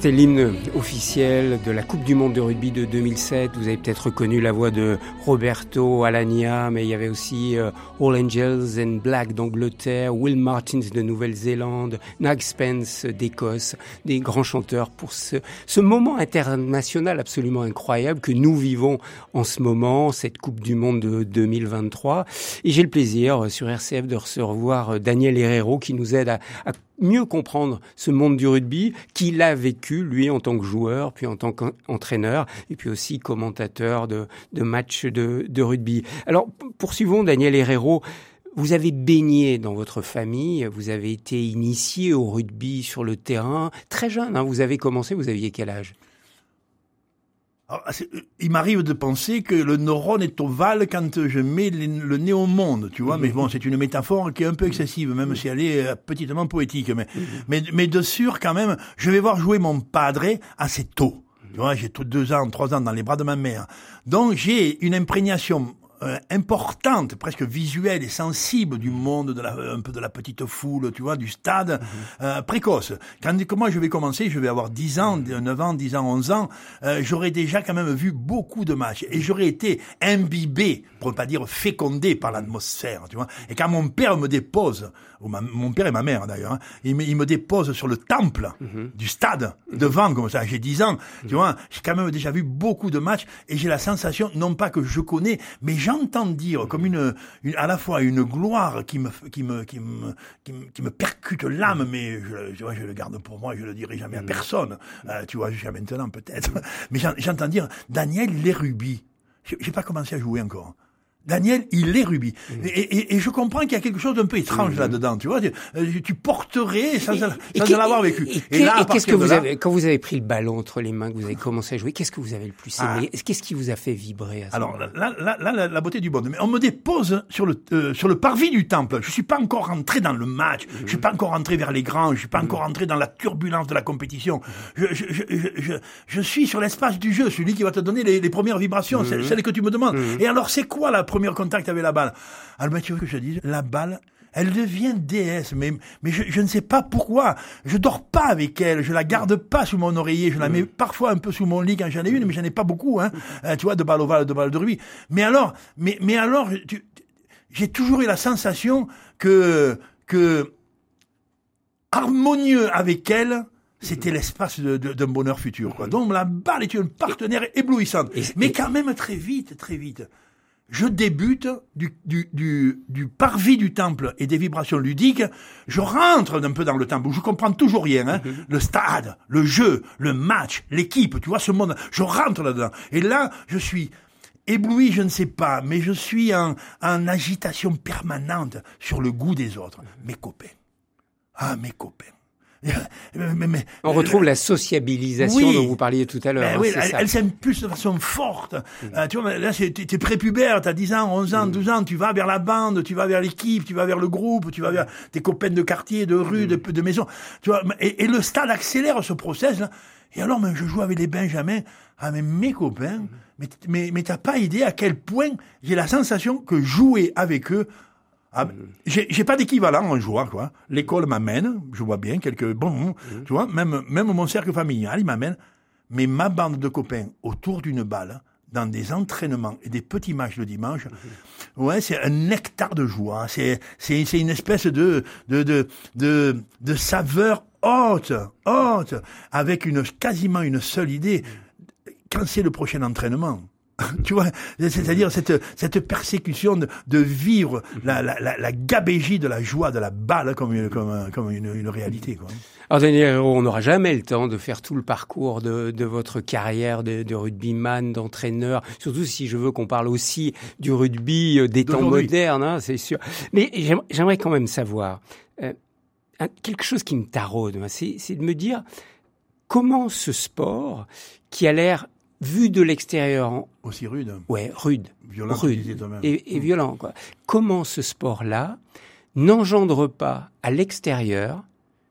C'était l'hymne officiel de la Coupe du Monde de rugby de 2007. Vous avez peut-être reconnu la voix de Roberto Alagna, mais il y avait aussi euh, All Angels and Black d'Angleterre, Will Martins de Nouvelle-Zélande, Nag Spence d'Écosse, des grands chanteurs pour ce, moment international absolument incroyable que nous vivons en ce moment, cette Coupe du Monde de 2023. Et j'ai le plaisir euh, sur RCF de recevoir euh, Daniel Herrero qui nous aide à mieux comprendre ce monde du rugby qu'il a vécu, lui, en tant que joueur, puis en tant qu'entraîneur, et puis aussi commentateur de, de matchs de, de rugby. Alors, poursuivons Daniel Herrero. Vous avez baigné dans votre famille, vous avez été initié au rugby sur le terrain très jeune. Hein, vous avez commencé, vous aviez quel âge? Ah, il m'arrive de penser que le neurone est ovale quand je mets le nez au monde, tu vois. Mais bon, c'est une métaphore qui est un peu excessive, même si elle est euh, petitement poétique. Mais, mais, mais de sûr, quand même, je vais voir jouer mon padre assez tôt. Tu vois, j'ai deux ans, trois ans dans les bras de ma mère. Donc j'ai une imprégnation euh, importante, presque visuelle et sensible du monde de la, un peu de la petite foule, tu vois, du stade, mhm. euh, précoce. Quand, moi je vais commencer, je vais avoir 10 ans, 9 ans, 10 ans, 11 ans, euh, j'aurais déjà quand même vu beaucoup de matchs et j'aurais été imbibé, pour ne pas dire fécondé par l'atmosphère, tu vois. Et quand mon père me dépose, ou mon père et ma mère d'ailleurs, hein, il, me, il me dépose sur le temple mhm. du stade, devant comme ça, j'ai 10 ans, tu vois, j'ai quand même déjà vu beaucoup de matchs et j'ai la sensation, non pas que je connais, mais j'entends dire comme une, à la fois une gloire qui me qui me qui me qui me, percute l'âme, mais je, je, je, le garde pour moi, je le dirai jamais à mm. personne. Euh, tu vois, jusqu'à maintenant peut-être. [LAUGHS] Mais j'entends dire Daniel Lérubis. J'ai pas commencé à jouer encore. Daniel, il est rubis. Mmh. Et, je comprends qu'il y a quelque chose d'un peu étrange mmh. là-dedans, tu vois. Tu, euh, porterais sans, sans en avoir vécu. Et, là, qu'est-ce que vous avez, quand vous avez pris le ballon entre les mains, que vous avez commencé à jouer, qu'est-ce que vous avez le plus aimé? Ah. Qu'est-ce qui vous a fait vibrer à ce Alors là, là, là, la beauté du bon. Mais on me dépose sur le euh, sur le parvis du temple. Je suis pas encore rentré dans le match. Je suis pas encore rentré vers les grands. Je suis pas mmh. encore rentré dans la turbulence de la compétition. Je, je, je, je, suis sur l'espace du jeu, celui qui va te donner les, les premières vibrations, celles que tu me demandes. Et alors, c'est quoi la premier contact avec la balle. Alors, tu veux que je dise, la balle, elle devient déesse, mais, mais je, ne sais pas pourquoi. Je dors pas avec elle, je la garde pas sous mon oreiller, je la mets parfois un peu sous mon lit quand j'en ai une, mais j'en ai pas beaucoup, hein. Euh, tu vois, de balle ovale, de balle de rubis. Mais alors, mais, mais alors, j'ai toujours eu la sensation que, que, harmonieux avec elle, c'était l'espace d'un de, bonheur futur. Quoi. Donc la balle est une partenaire éblouissante. Mais quand même très vite, très vite. Je débute du, du, du, du, parvis du temple et des vibrations ludiques. Je rentre un peu dans le temple où je comprends toujours rien. Hein. Mhm. Le stade, le jeu, le match, l'équipe, tu vois ce monde. Je rentre là-dedans. Et là, je suis ébloui, je ne sais pas, mais je suis en, en agitation permanente sur le goût des autres. Mes copains. Ah, mes copains. On retrouve la sociabilisation dont vous parliez tout à l'heure. Ben hein, oui, elle, s'impulse de façon forte. Mm. Euh, tu vois, là, tu es prépubère, tu as 10 ans, 11 ans, 12 mm. ans, tu vas vers la bande, tu vas vers l'équipe, tu vas vers le groupe, tu vas vers tes copains de quartier, de rue, de, mm. de maison. Tu vois, et, le stade accélère ce process. Là. Et alors, je joue avec les Benjamins, avec mes copains, mais, mais, mais t'as pas idée à quel point j'ai la sensation que jouer avec eux ah, j'ai pas d'équivalent en jouant, quoi. L'école m'amène, je vois bien quelques bons, mmh. tu vois, même, même mon cercle familial, il m'amène. Mais ma bande de copains autour d'une balle, dans des entraînements et des petits matchs le dimanche, mmh. ouais, c'est un nectar de joie. C'est, c'est, c'est une espèce de, de, de, de, de saveur haute, haute, avec une, quasiment une seule idée. Mmh. Quand c'est le prochain entraînement? [LAUGHS] tu vois, c'est-à-dire cette, cette persécution de, de vivre la, la, la, gabégie de la joie de la balle comme une, comme, comme une, une réalité. Quoi. Alors Daniel on n'aura jamais le temps de faire tout le parcours de, de votre carrière de, de rugbyman, d'entraîneur, surtout si je veux qu'on parle aussi du rugby euh, des temps modernes, hein, c'est sûr. Mais j'aimerais quand même savoir, euh, quelque chose qui me taraude, c'est de me dire comment ce sport, qui a l'air vu de l'extérieur. Aussi rude. Ouais, rude. Violent. Rude. Et, et, violent, quoi. Comment ce sport-là n'engendre pas à l'extérieur,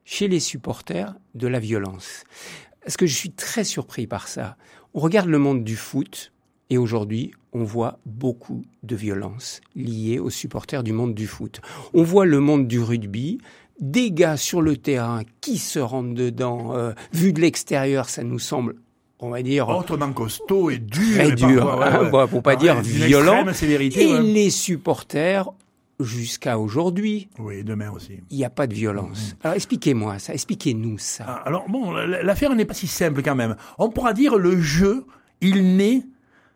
chez les supporters, de la violence? Parce que je suis très surpris par ça. On regarde le monde du foot, et aujourd'hui, on voit beaucoup de violence liée aux supporters du monde du foot. On voit le monde du rugby, des gars sur le terrain qui se rendent dedans. Euh, vu de l'extérieur, ça nous semble on va dire autrement costaud et dur, très dur, hein, pour pas dire violent. et les supporters jusqu'à aujourd'hui. Oui, demain aussi. Il n'y a pas de violence. Alors expliquez-moi ça, expliquez-nous ça. Ah, alors bon, l'affaire n'est pas si simple quand même. On pourra dire le jeu, il naît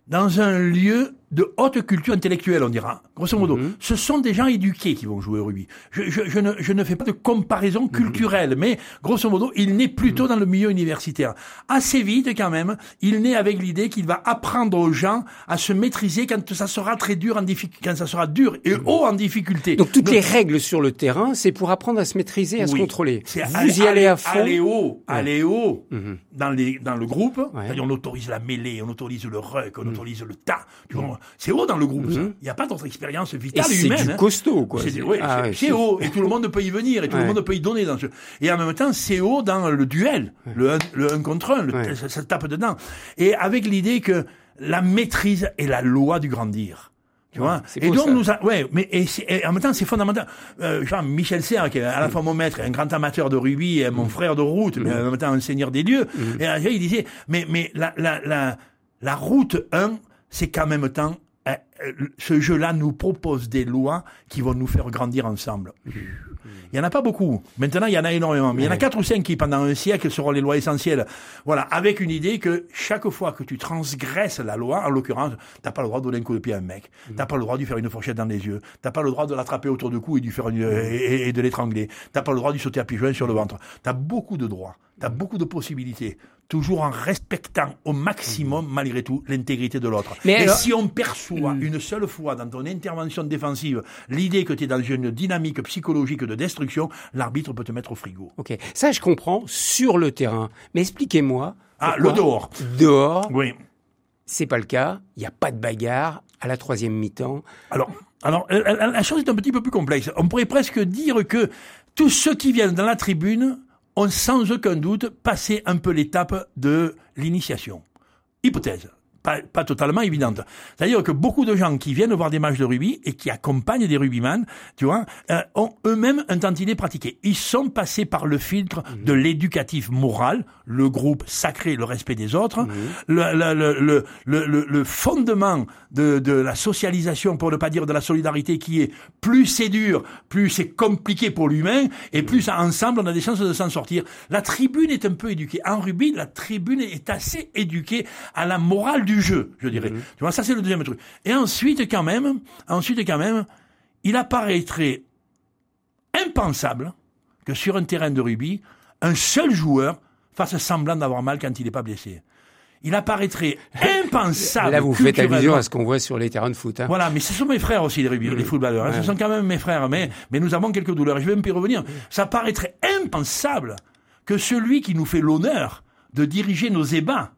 dans un lieu de haute culture intellectuelle, on dira. Grosso modo, mhm. ce sont des gens éduqués qui vont jouer au rugby. Je, je, je, ne, je ne, fais pas de comparaison culturelle, mhm. mais grosso modo, il naît plutôt mhm. dans le milieu universitaire. Assez vite, quand même, il naît avec l'idée qu'il va apprendre aux gens à se maîtriser quand ça sera très dur en quand ça sera dur et haut en difficulté. Donc toutes les règles sur le terrain, c'est pour apprendre à se maîtriser, à se contrôler. Vous y allez à fond. Aller haut, aller haut dans, les, dans le groupe. On autorise la mêlée, on autorise le ruck, on autorise le tas. Tu vois, c'est haut dans le groupe, ça. Mhm. Il n'y a pas d'autre expérience vitale et humaine. C'est du costaud, quoi. C'est ah, haut, et tout le monde peut y venir, et tout le monde peut y donner. Dans ce... Et en même temps, c'est haut dans le duel, le, un, le contre un, ça, ça, tape dedans. Et avec l'idée que la maîtrise est la loi du grandir. Tu vois Et donc nous, ouais, mais et, en même temps c'est fondamental. Euh, genre Michel Serre, qui est à la fois mon maître, un grand amateur de rugby, et mon mm. frère de route, mais en même temps un seigneur des dieux. Mm. Et il disait, mais mais la la la, la route 1, c'est qu'en même temps, eh, eh, ce jeu-là nous propose des lois qui vont nous faire grandir ensemble. Il y en a pas beaucoup. Maintenant, il y en a énormément. Mais il y en a quatre ou cinq qui, pendant un siècle, seront les lois essentielles. Voilà. Avec une idée que chaque fois que tu transgresses la loi, en l'occurrence, t'as pas le droit de donner un coup de pied à un mec. T'as pas le droit de lui faire une fourchette dans les yeux. T'as pas le droit de l'attraper autour du cou et, de faire et, de l'étrangler. T'as pas le droit de lui sauter à joints sur le ventre. T'as beaucoup de droits. T'as beaucoup de possibilités toujours en respectant au maximum, malgré tout, l'intégrité de l'autre. Mais si on perçoit mm. une seule fois dans ton intervention défensive l'idée que tu es dans une dynamique psychologique de destruction, l'arbitre peut te mettre au frigo. Ok, ça je comprends sur le terrain. Mais expliquez-moi. Ah, le dehors. Dehors. Oui. C'est pas le cas. Il n'y a pas de bagarre à la troisième mi-temps. Alors, alors, la chose est un petit peu plus complexe. On pourrait presque dire que tous ceux qui viennent dans la tribune ont sans aucun doute passé un peu l'étape de l'initiation. Hypothèse. Pas, pas totalement évidente. C'est-à-dire que beaucoup de gens qui viennent voir des matchs de rugby et qui accompagnent des rugbyman, tu vois, euh, ont eux-mêmes un tantinet pratiqué. Ils sont passés par le filtre Mhm. de l'éducatif moral, le groupe sacré, le respect des autres, Mhm. le, le, le, le, le, le fondement de, de la socialisation, pour ne pas dire de la solidarité, qui est plus c'est dur, plus c'est compliqué pour l'humain, et plus ensemble on a des chances de s'en sortir. La tribune est un peu éduquée. En rugby, la tribune est assez éduquée à la morale du jeu, je dirais. Tu vois, ça c'est le deuxième truc. Et ensuite, quand même, ensuite quand même, il apparaîtrait impensable que sur un terrain de rugby, un seul joueur fasse semblant d'avoir mal quand il n'est pas blessé. Il apparaîtrait [LAUGHS] impensable. Là, vous faites allusion à ce qu'on voit sur les terrains de foot. Hein. Voilà, mais ce sont mes frères aussi, les, rugby, les footballeurs. hein. Ce sont quand même mes frères, mais, mais nous avons quelques douleurs. Je vais me y revenir. Ça paraîtrait impensable que celui qui nous fait l'honneur de diriger nos ébats,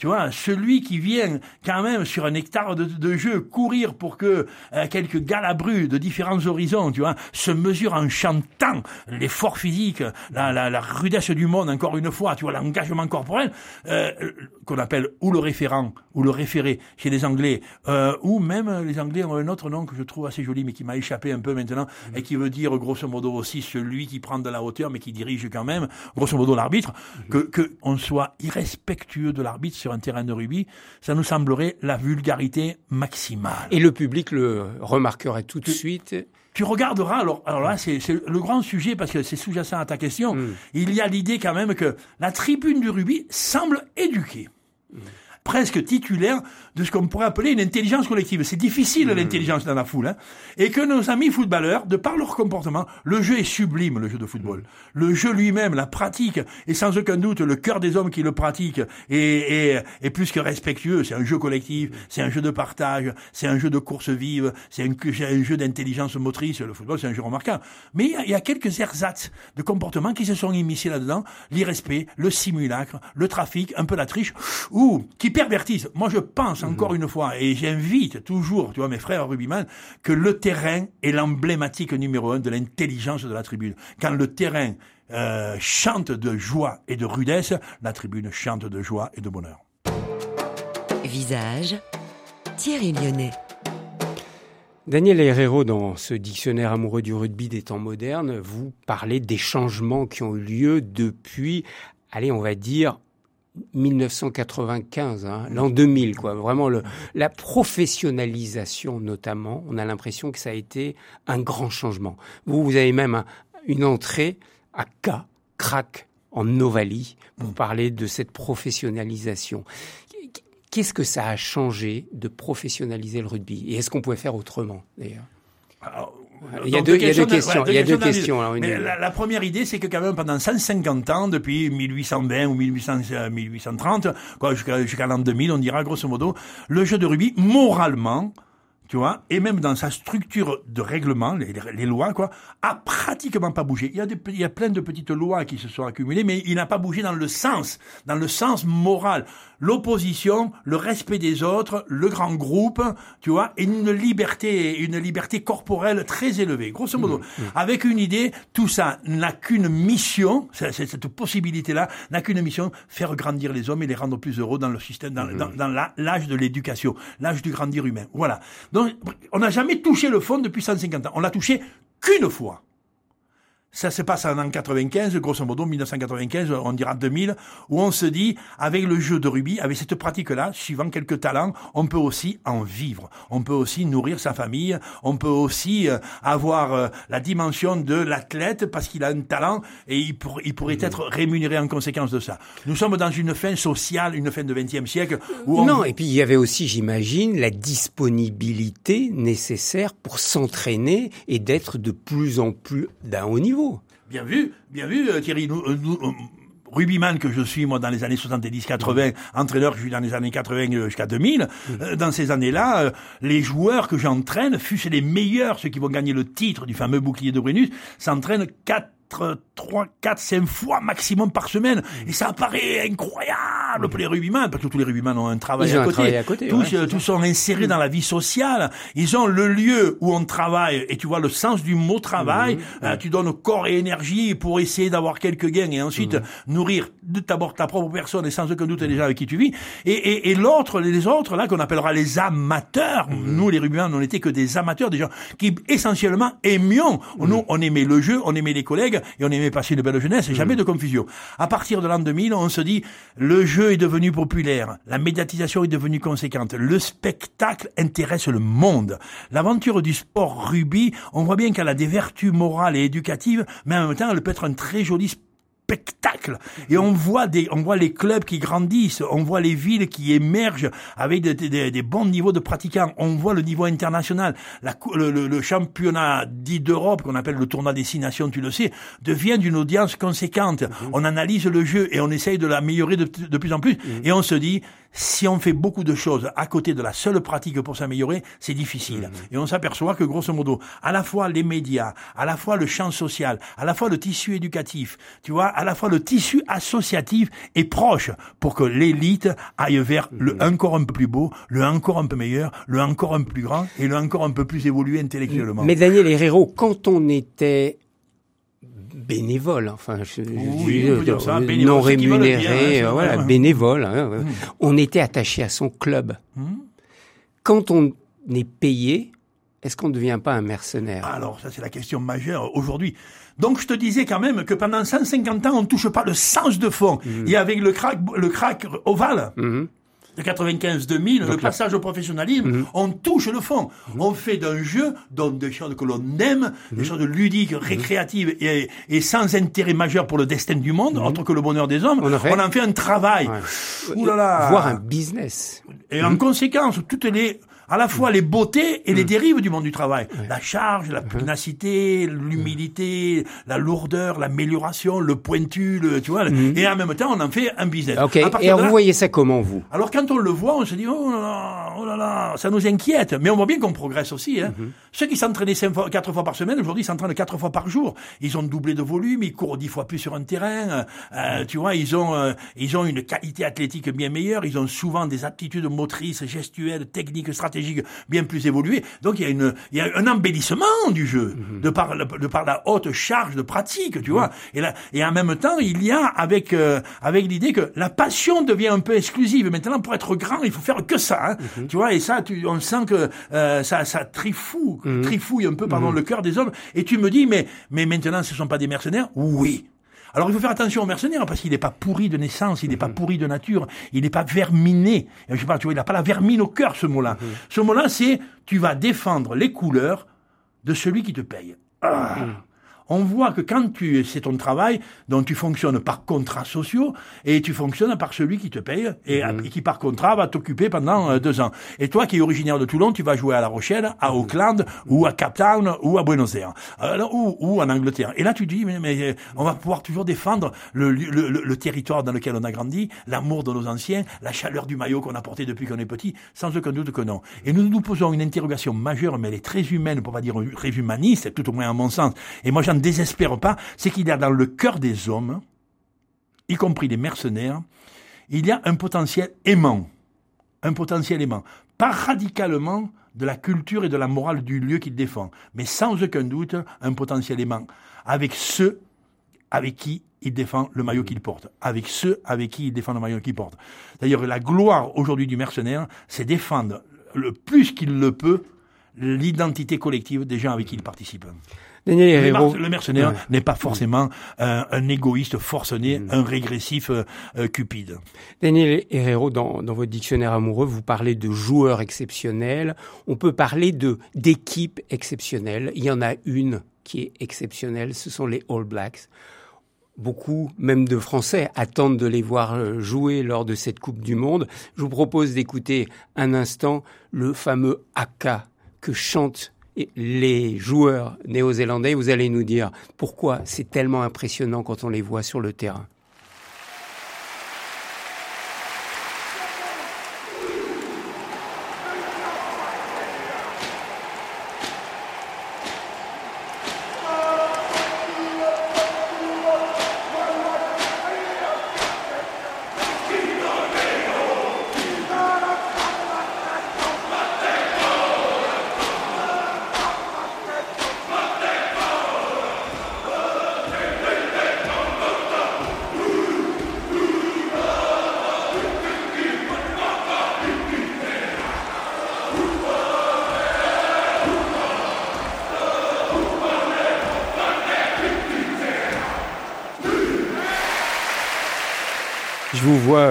tu vois, celui qui vient quand même sur un hectare de, de jeu courir pour que euh, quelques galabrus de différents horizons, tu vois, se mesurent en chantant l'effort physique, la, la, la rudesse du monde, encore une fois, tu vois, l'engagement corporel, euh, qu'on appelle ou le référent, ou le référé chez les Anglais, euh, ou même les Anglais ont un autre nom que je trouve assez joli, mais qui m'a échappé un peu maintenant, et qui veut dire grosso modo aussi celui qui prend de la hauteur, mais qui dirige quand même, grosso modo l'arbitre, que, que on soit irrespectueux de l'arbitre sur un terrain de rugby, ça nous semblerait la vulgarité maximale. Et le public le remarquerait tout de suite. Tu regarderas, alors, alors là, c'est le grand sujet, parce que c'est sous-jacent à ta question, il y a l'idée quand même que la tribune du rugby semble éduquée. Presque titulaire de ce qu'on pourrait appeler une intelligence collective. C'est difficile l'intelligence dans la foule. Hein. Et que nos amis footballeurs, de par leur comportement, le jeu est sublime, le jeu de football. Le jeu lui-même, la pratique, et sans aucun doute le cœur des hommes qui le pratiquent est, est, est plus que respectueux. C'est un jeu collectif, c'est un jeu de partage, c'est un jeu de course vive, c'est un, un, jeu d'intelligence motrice. Le football, c'est un jeu remarquable. Mais il y, a, il y a quelques ersatz de comportements qui se sont immiscés là-dedans. L'irrespect, le simulacre, le trafic, un peu la triche, ou qui pervertissent. Moi, je pense encore une fois, et j'invite toujours, tu vois, mes frères rugbyman, que le terrain est l'emblématique numéro un de l'intelligence de la tribune. Quand le terrain euh, chante de joie et de rudesse, la tribune chante de joie et de bonheur. Visage, Thierry Lyonnais. Daniel Herrero, dans ce dictionnaire amoureux du rugby des temps modernes, vous parlez des changements qui ont eu lieu depuis, allez, on va dire, 1995, hein, l'an 2000, quoi. Vraiment, la professionnalisation, notamment, on a l'impression que ça a été un grand changement. Vous, vous avez même un, une entrée à K, crack, en Ovalie, pour parler de cette professionnalisation. Qu'est-ce que ça a changé de professionnaliser le rugby? Et est-ce qu'on pouvait faire autrement, d'ailleurs? Il y, a deux, il y a deux questions. il y a deux questions. Mais la, la, première idée, c'est que quand même pendant 150 ans, depuis 1820 ou 1800, euh, 1830, jusqu'à jusqu l'an 2000, on dira grosso modo, le jeu de rugby, moralement, tu vois, et même dans sa structure de règlement, les, les, lois, quoi, a pratiquement pas bougé. Il y a des, il y a plein de petites lois qui se sont accumulées, mais il n'a pas bougé dans le sens, dans le sens moral. L'opposition, le respect des autres, le grand groupe, tu vois, et une liberté, une liberté corporelle très élevée. Grosso modo, mmh, mmh. avec une idée, tout ça n'a qu'une mission, cette possibilité-là n'a qu'une mission, faire grandir les hommes et les rendre plus heureux dans le système, dans, mmh. dans, dans l'âge de l'éducation, l'âge du grandir humain. Voilà. Donc, on n'a jamais touché le fond depuis 150 ans. On l'a touché qu'une fois. Ça se passe en an 95, grosso modo 1995, on dira 2000, où on se dit, avec le jeu de rugby, avec cette pratique-là, suivant quelques talents, on peut aussi en vivre. On peut aussi nourrir sa famille. On peut aussi euh, avoir euh, la dimension de l'athlète parce qu'il a un talent et il, pour, il pourrait mmh. être rémunéré en conséquence de ça. Nous sommes dans une fin sociale, une fin de 20e siècle. Où non, on... et puis il y avait aussi, j'imagine, la disponibilité nécessaire pour s'entraîner et d'être de plus en plus d'un haut niveau. Bien vu, bien vu, Thierry. Nous, nous, rugbyman que je suis, moi, dans les années 70-80, entraîneur que je suis dans les années 80 jusqu'à 2000, mmh. dans ces années-là, euh, les joueurs que j'entraîne, fussent les meilleurs, ceux qui vont gagner le titre du fameux bouclier de Brennus, s'entraînent 4 3, 4, 5 fois maximum par semaine. Et ça paraît incroyable pour les rugbyman, parce que tous les rugbyman ont un travail, à, côté. à côté. Tous, euh, tous sont insérés dans la vie sociale. Ils ont le lieu où on travaille, et tu vois le sens du mot travail. Mhm. Euh, tu donnes corps et énergie pour essayer d'avoir quelques gains, et ensuite mhm. nourrir d'abord ta propre personne, et sans aucun doute les gens avec qui tu vis. Et, et, et l'autre, les autres, là, qu'on appellera les amateurs. Mhm. Nous, les rugbyman, on n'était que des amateurs, des gens qui essentiellement aimions. Nous, on aimait le jeu, on aimait les collègues, et on aimait passer une belle jeunesse, et jamais de confusion. À partir de l'an 2000, on se dit, le jeu est devenu populaire, la médiatisation est devenue conséquente, le spectacle intéresse le monde. L'aventure du sport rugby, on voit bien qu'elle a des vertus morales et éducatives, mais en même temps, elle peut être un très joli sport spectacle. Et on voit des, on voit les clubs qui grandissent, on voit les villes qui émergent avec des, des, bons niveaux de pratiquants. On voit le niveau international. La, le, le, championnat dit d'Europe, qu'on appelle le tournoi des six nations, tu le sais, devient d'une audience conséquente. Mhm. On analyse le jeu et on essaye de l'améliorer de, de, plus en plus. Mhm. Et on se dit, si on fait beaucoup de choses à côté de la seule pratique pour s'améliorer, c'est difficile. Mhm. Et on s'aperçoit que grosso modo, à la fois les médias, à la fois le champ social, à la fois le tissu éducatif, tu vois, à la fois le tissu associatif est proche pour que l'élite aille vers le mhm. encore un peu plus beau, le encore un peu meilleur, le encore un peu plus grand et le encore un peu plus évolué intellectuellement. Mais Daniel Herrero, quand on était bénévole, enfin, je, non rémunéré, hein, voilà, bénévole. Hein, hmm. On était attaché à son club. Hmm. Quand on est payé, est-ce qu'on ne devient pas un mercenaire? Alors, ça c'est la question majeure aujourd'hui. Donc je te disais quand même que pendant 150 ans, on ne touche pas le sens de fond. Hmm. Et avec le crack, le crack ovale, de 95-2000, le passage au professionnalisme, mhm. on touche le fond. Mhm. On fait d'un jeu, donc des choses que l'on aime, des mhm. choses ludiques, récréatives et, et, sans intérêt majeur pour le destin du monde, autre que le bonheur des hommes, on, en fait un travail. Ouh là là. Voire un business. Et en conséquence, toutes les à la fois les beautés et les mm. dérives du monde du travail. La charge, la mm-hmm. pugnacité, l'humilité, la lourdeur, l'amélioration, le pointu, le, tu vois. Mm. Et en même temps, on en fait un business. Ok. Et vous voyez ça comment, vous? Alors, quand on le voit, on se dit, oh là là, oh là là, ça nous inquiète. Mais on voit bien qu'on progresse aussi. Hein. Mm-hmm. Ceux qui s'entraînaient fois, quatre fois par semaine, aujourd'hui, s'entraînent quatre fois par jour. Ils ont doublé de volume, ils courent dix fois plus sur un terrain. Euh, tu vois, ils ont, euh, ils ont une qualité athlétique bien meilleure. Ils ont souvent des aptitudes motrices, gestuelles, techniques, stratégiques bien plus évolué. Donc il y a une, il y a un embellissement du jeu mhm. de par de par la haute charge de pratique, tu vois. Mhm. Et là, et en même temps, il y a avec euh, avec l'idée que la passion devient un peu exclusive. Maintenant, pour être grand, il faut faire que ça, hein. mhm. tu vois. Et ça, tu, on sent que euh, ça ça trifouille, trifouille un peu pardon le cœur des hommes. Et tu me dis, mais mais maintenant, ce sont pas des mercenaires? Oui, alors il faut faire attention aux mercenaires parce qu'il n'est pas pourri de naissance, il n'est pas mhm. pourri de nature, il n'est pas verminé. Je sais pas, tu vois, il n'a pas la vermine au cœur ce mot-là. Mhm. Ce mot-là, c'est tu vas défendre les couleurs de celui qui te paye. Ah. Mhm on voit que quand tu, c'est ton travail, donc tu fonctionnes par contrats sociaux et tu fonctionnes par celui qui te paye et, mhm. qui par contrat va t'occuper pendant euh, deux ans. Et toi qui es originaire de Toulon, tu vas jouer à La Rochelle, à mhm. Auckland ou à Cape Town ou à Buenos Aires Alors, ou, ou, en Angleterre. Et là tu dis mais, mais on va pouvoir toujours défendre le, le, le, territoire dans lequel on a grandi, l'amour de nos anciens, la chaleur du maillot qu'on a porté depuis qu'on est petit, sans aucun doute que non. Et nous nous posons une interrogation majeure, mais elle est très humaine, pour pas dire très humaniste, tout au moins à mon sens. Et moi j'en désespère pas, c'est qu'il y a dans le cœur des hommes, y compris les mercenaires, il y a un potentiel aimant. Un potentiel aimant. Pas radicalement de la culture et de la morale du lieu qu'il défend, mais sans aucun doute un potentiel aimant. Avec ceux avec qui il défend le maillot qu'il porte, avec ceux avec qui il défend le maillot qu'il porte. D'ailleurs, la gloire aujourd'hui du mercenaire, c'est défendre le plus qu'il le peut l'identité collective des gens avec qui il participe. Le, mercenaire n'est pas forcément un, égoïste forcené, mm. un régressif euh, euh, cupide. Daniel Herrero, dans, dans votre dictionnaire amoureux, vous parlez de joueurs exceptionnels. On peut parler de d'équipes exceptionnelles. Il y en a une qui est exceptionnelle, ce sont les All Blacks. Beaucoup, même de Français, attendent de les voir euh, jouer lors de cette Coupe du Monde. Je vous propose d'écouter un instant le fameux Aka que chante les joueurs néo-zélandais. Vous allez nous dire pourquoi c'est tellement impressionnant quand on les voit sur le terrain.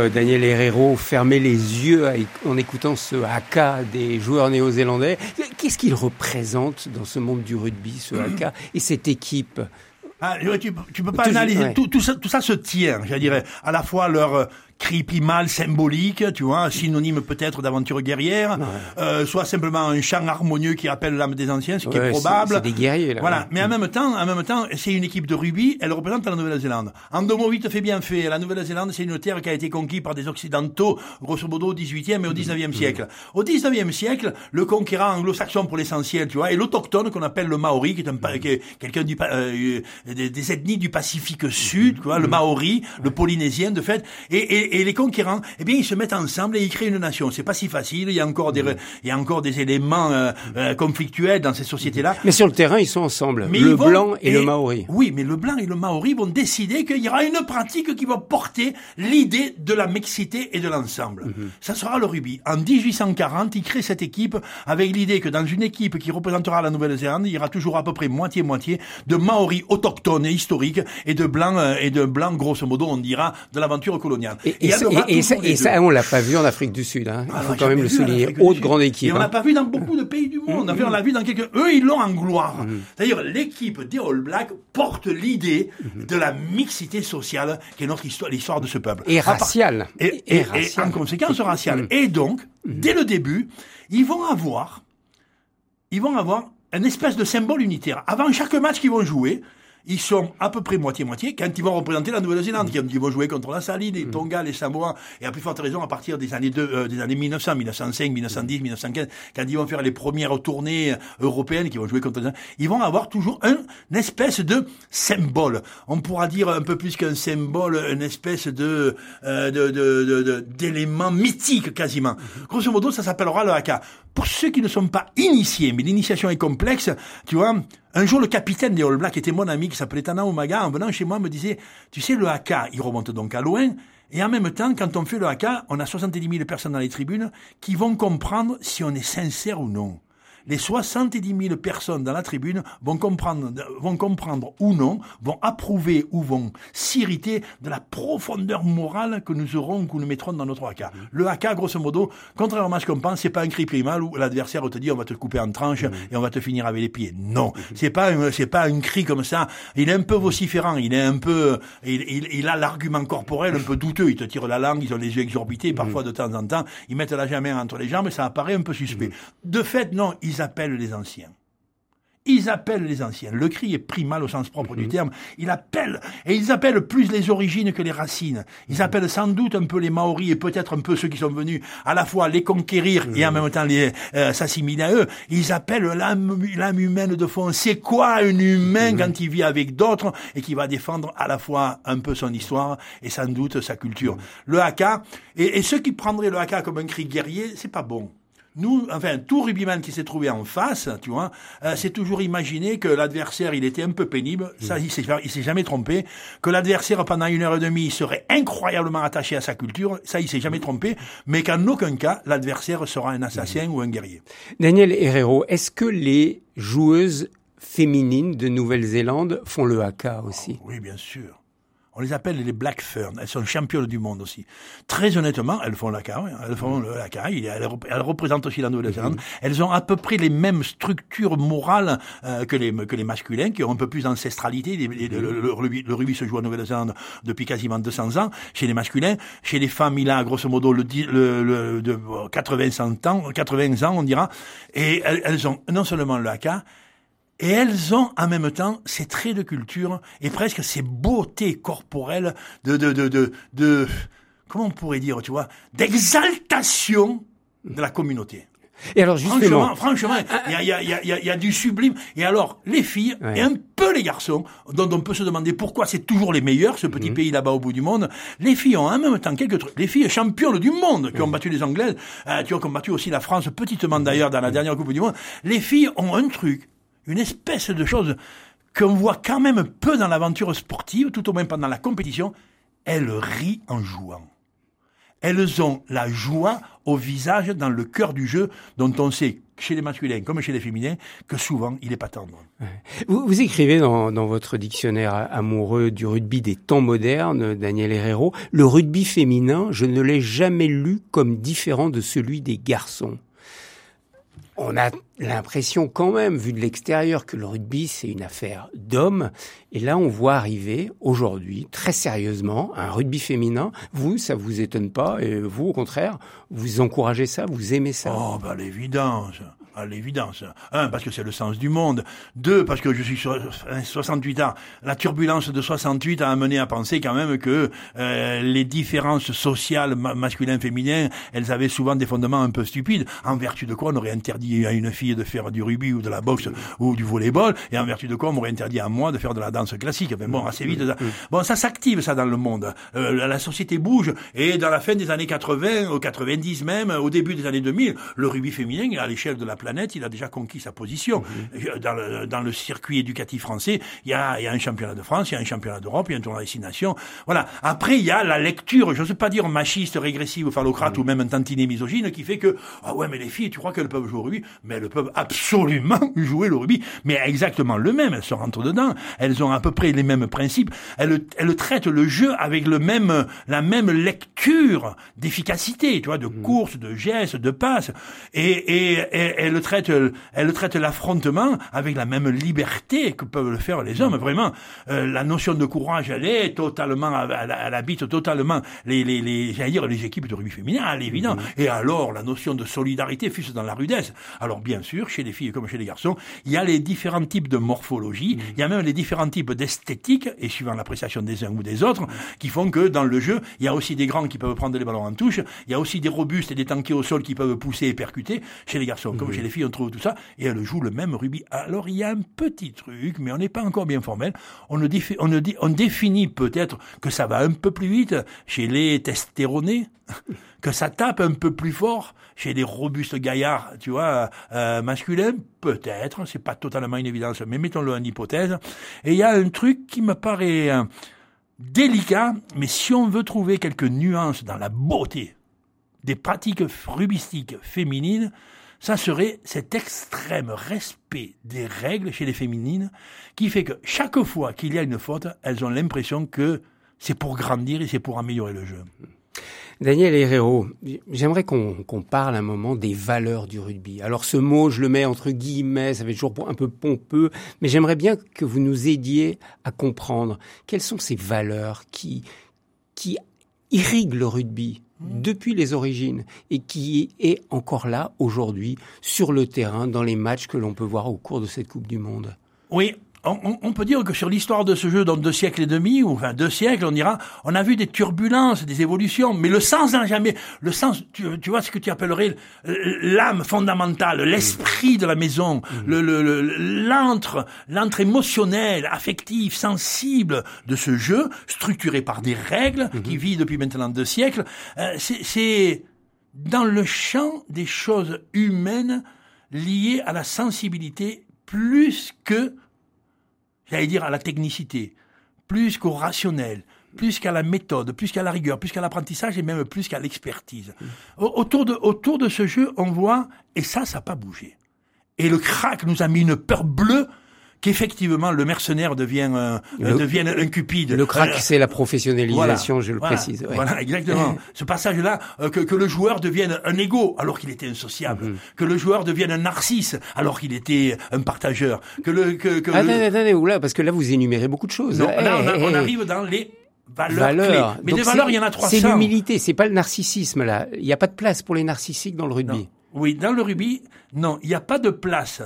Daniel Herrero, fermer les yeux en écoutant ce haka des joueurs néo-zélandais. Qu'est-ce qu'il représente dans ce monde du rugby, ce haka, [CLEARS THROAT] et cette équipe? Ah, tu, tu peux pas analyser. Tout, tout, ça, tout ça se tient, je dirais. À la fois leur euh, creepy mal symbolique, tu vois, synonyme peut-être d'aventure guerrière, euh, soit simplement un chant harmonieux qui rappelle l'âme des anciens, ce qui est probable. C'est des guerriers là. Voilà, mais en même temps, en même temps, c'est une équipe de rugby, elle représente la Nouvelle-Zélande. En deux mots vite fait bien fait, la Nouvelle-Zélande, c'est une terre qui a été conquise par des occidentaux, grosso modo au 18e et au 19e siècle. Au 19e siècle, le conquérant anglo-saxon pour l'essentiel, tu vois, et l'autochtone qu'on appelle le Maori, qui est un quelqu'un du euh, des, ethnies du Pacifique Sud, tu vois, le Maori, le polynésien de fait, et, et et, les conquérants, eh bien, ils se mettent ensemble et ils créent une nation. C'est pas si facile. Il y a encore des, il y a encore des éléments euh, euh, conflictuels dans ces sociétés-là. Mais sur le terrain, ils sont ensemble. le blanc et, le maori. Oui, mais le blanc et le maori vont décider qu'il y aura une pratique qui va porter l'idée de la mixité et de l'ensemble. Mhm. Ça sera le rugby. En 1840, ils créent cette équipe avec l'idée que dans une équipe qui représentera la Nouvelle-Zélande, il y aura toujours à peu près moitié-moitié de maoris autochtones et historiques et de blancs euh, et de blancs grosso modo, on dira, de l'aventure coloniale. Et, ça, on l'a pas vu en Afrique du Sud. Hein. Il ah, faut quand même le souligner. Haute grande équipe. Et on l'a hein. pas vu dans beaucoup de pays du monde. Mm, on l'a vu dans quelques. Eux, ils l'ont en gloire. Mm. C'est-à-dire, l'équipe des All Blacks porte l'idée mm-hmm. de la mixité sociale, qui est notre histoire, l'histoire de ce peuple. Et raciale. Et, et, en conséquence raciale. Mm. Et donc, dès le début, ils vont avoir, ils vont avoir un espèce de symbole unitaire. Avant chaque match qu'ils vont jouer, ils sont à peu près moitié-moitié quand ils vont représenter la Nouvelle-Zélande, ils vont jouer contre la Saline, les mm. Tonga, les Samoa, et à plus forte raison à partir des années, euh, des années 1900, 1905, 1910, 1915, quand ils vont faire les premières tournées européennes, qui vont jouer contre les ils vont avoir toujours un, une espèce de symbole. On pourra dire un peu plus qu'un symbole, une espèce de, euh, de, de, d'élément mythique quasiment. Mm-hmm. Grosso modo, ça s'appellera le haka. Pour ceux qui ne sont pas initiés, mais l'initiation est complexe, tu vois, un jour, le capitaine des All Blacks était mon ami qui s'appelait Tana Umaga. En venant chez moi, me disait, tu sais, le haka, il remonte donc à loin. Et en même temps, quand on fait le haka, on a 70 000 personnes dans les tribunes qui vont comprendre si on est sincère ou non les 70 000 personnes dans la tribune vont comprendre, vont comprendre ou non, vont approuver ou vont s'irriter de la profondeur morale que nous aurons, que nous mettrons dans notre haka. Le haka, grosso modo, contrairement à ce qu'on pense, c'est pas un cri primal où l'adversaire te dit on va te couper en tranches et on va te finir avec les pieds. Non, c'est pas c'est pas un cri comme ça. Il est un peu vociférant, il est un peu, il, il, a l'argument corporel un peu douteux. Il te tire la langue, ils ont les yeux exorbités. Parfois, de temps en temps, ils mettent la jambe entre les jambes et ça apparaît un peu suspect. De fait, non, ils appellent les anciens. Ils appellent les anciens. Le cri est primal au sens propre du mhm. terme. Ils appellent, et ils appellent plus les origines que les racines. Ils mhm. appellent sans doute un peu les Maoris et peut-être un peu ceux qui sont venus à la fois les conquérir et en mhm. même temps les euh, s'assimiler à eux. Ils appellent l'âme humaine de fond. C'est quoi un humain quand il vit avec d'autres et qui va défendre à la fois un peu son histoire et sans doute sa culture? Le haka, et, et ceux qui prendraient le haka comme un cri guerrier, c'est pas bon. Nous, enfin, tout rugbyman qui s'est trouvé en face, tu vois, euh, c'est toujours imaginé que l'adversaire, il était un peu pénible. Ça, il s'est, il s'est jamais trompé. Que l'adversaire, pendant une heure et demie, serait incroyablement attaché à sa culture. Ça, il s'est jamais trompé. Mais qu'en aucun cas, l'adversaire sera un assassin ou un guerrier. Daniel Herrero, est-ce que les joueuses féminines de Nouvelle-Zélande font le haka aussi? oui, bien sûr. On les appelle les Black Ferns. Elles sont championnes du monde aussi. Très honnêtement, elles font la carrière. Elles font la carrière. Elles, représentent aussi la Nouvelle-Zélande. Mhm. Elles ont à peu près les mêmes structures morales euh, que les que les masculins, qui ont un peu plus d'ancestralité. Le, rugby se joue en Nouvelle-Zélande depuis quasiment 200 ans. Chez les masculins, chez les femmes, il a grosso modo le, le, de 80 ans, 80 ans, on dira. Et elles, elles ont non seulement le haka, et elles ont en même temps ces traits de culture et presque ces beautés corporelles de, de, de, de, de comment on pourrait dire, tu vois, d'exaltation de la communauté. Et alors justement, franchement, il y a, y, a, y, a, y a, du sublime. Et alors, les filles et un peu les garçons, dont on peut se demander pourquoi c'est toujours les meilleurs, ce petit mhm. pays là-bas au bout du monde. Les filles ont en même temps quelques trucs. Les filles championnes du monde qui ont battu les Anglaises, euh, qui ont combattu aussi la France petitement d'ailleurs dans la dernière Coupe du Monde. Les filles ont un truc une espèce de chose qu'on voit quand même peu dans l'aventure sportive, tout au moins pendant la compétition, elle rit en jouant. elles ont la joie au visage, dans le cœur du jeu, dont on sait chez les masculins comme chez les féminins que souvent il est pas tendre. Vous, vous écrivez dans, dans, votre dictionnaire amoureux du rugby des temps modernes, Daniel Herrero, le rugby féminin, je ne l'ai jamais lu comme différent de celui des garçons on a l'impression quand même, vu de l'extérieur, que le rugby, c'est une affaire d'hommes. Et là, on voit arriver aujourd'hui, très sérieusement, un rugby féminin. Vous, ça vous étonne pas? Et vous, au contraire, vous encouragez ça? Vous aimez ça? Oh, bah l'évidence à l'évidence. Un, parce que c'est le sens du monde. Deux, parce que je suis 68 ans. La turbulence de 68 a amené à penser quand même que euh, les différences sociales masculin-féminin, elles avaient souvent des fondements un peu stupides. En vertu de quoi on aurait interdit à une fille de faire du rugby ou de la boxe ou du volleyball, et en vertu de quoi on aurait interdit à moi de faire de la danse classique. Mais bon, assez vite. Bon, ça s'active ça dans le monde. Euh, la société bouge, et dans la fin des années 80, au 90 même, au début des années 2000, le rugby féminin à l'échelle de la planète il a déjà conquis sa position. Mhm. Dans, le, dans le circuit éducatif français, il y a, il y a un championnat de France, il y a un championnat d'Europe, il y a un tournoi des six nations. Voilà. Après, il y a la lecture, je ne sais pas dire machiste, régressive, phallocrate mhm. ou même un tantinet misogyne qui fait que, ah ouais, mais les filles, tu crois qu'elles peuvent jouer au rugby? Mais elles peuvent absolument [LAUGHS] jouer le rugby. Mais exactement le même. Elles se rentrent dedans. Elles ont à peu près les mêmes principes. Elles, elles traitent le jeu avec le même, la même lecture d'efficacité, tu vois, de mhm. course, de gestes, de passes. Et, et, et elles traite, elle traite l'affrontement avec la même liberté que peuvent le faire les hommes. Vraiment, euh, la notion de courage, elle est totalement, elle, habite totalement les, les, les j'allais dire les équipes de rugby féminin, à l'évident. Mhm. Et alors, la notion de solidarité, fût-ce dans la rudesse? Alors, bien sûr, chez les filles comme chez les garçons, il y a les différents types de morphologie, mhm. il y a même les différents types d'esthétique, et suivant l'appréciation des uns ou des autres, qui font que dans le jeu, il y a aussi des grands qui peuvent prendre les ballons en touche, il y a aussi des robustes et des tanqués au sol qui peuvent pousser et percuter chez les garçons comme chez les filles, on trouve tout ça, et elle joue le même rugby. Alors il y a un petit truc, mais on n'est pas encore bien formel. On, on, définit peut-être que ça va un peu plus vite chez les testéronés, [LAUGHS] que ça tape un peu plus fort chez les robustes gaillards, tu vois, euh, masculins, peut-être, c'est pas totalement une évidence, mais mettons-le en hypothèse. Et il y a un truc qui me paraît euh, délicat, mais si on veut trouver quelques nuances dans la beauté des pratiques rubistiques féminines, ça serait cet extrême respect des règles chez les féminines qui fait que chaque fois qu'il y a une faute, elles ont l'impression que c'est pour grandir et c'est pour améliorer le jeu. Daniel Herrero, j'aimerais qu'on parle un moment des valeurs du rugby. Alors ce mot, je le mets entre guillemets, ça fait toujours un peu pompeux, mais j'aimerais bien que vous nous aidiez à comprendre quelles sont ces valeurs qui, qui irriguent le rugby depuis les origines et qui est encore là aujourd'hui sur le terrain dans les matchs que l'on peut voir au cours de cette Coupe du Monde. Oui, on, peut dire que sur l'histoire de ce jeu, dans deux siècles et demi, ou enfin deux siècles, on dira, on a vu des turbulences, des évolutions, mais le sens n'a jamais, le sens, tu, vois ce que tu appellerais l'âme fondamentale, l'esprit de la maison, mmh. le l'antre, l'antre émotionnel, affectif, sensible de ce jeu, structuré par des règles, mmh. qui vit depuis maintenant deux siècles, euh, c'est dans le champ des choses humaines liées à la sensibilité plus que j'allais dire à la technicité, plus qu'au rationnel, plus qu'à la méthode, plus qu'à la rigueur, plus qu'à l'apprentissage et même plus qu'à l'expertise. Autour de, autour de ce jeu, on voit, et ça, ça n'a pas bougé. Et le crack nous a mis une peur bleue qu'effectivement le mercenaire devient euh, devient un cupide. Le crack, c'est la professionnalisation, je le précise. Voilà, exactement. [LAUGHS] Ce passage-là, euh, que, que, le joueur devienne un égo alors qu'il était insociable, mhm. que le joueur devienne un narcisse alors qu'il était un partageur, que le que, que attendez, attendez, oula, parce que là vous énumérez beaucoup de choses. Non, là, on, on, arrive dans les valeurs, clés. Mais des valeurs, il y en a 300. C'est l'humilité, c'est pas le narcissisme là. Il n'y a pas de place pour les narcissiques dans le rugby. Oui, dans le rugby, non, il n'y a pas de place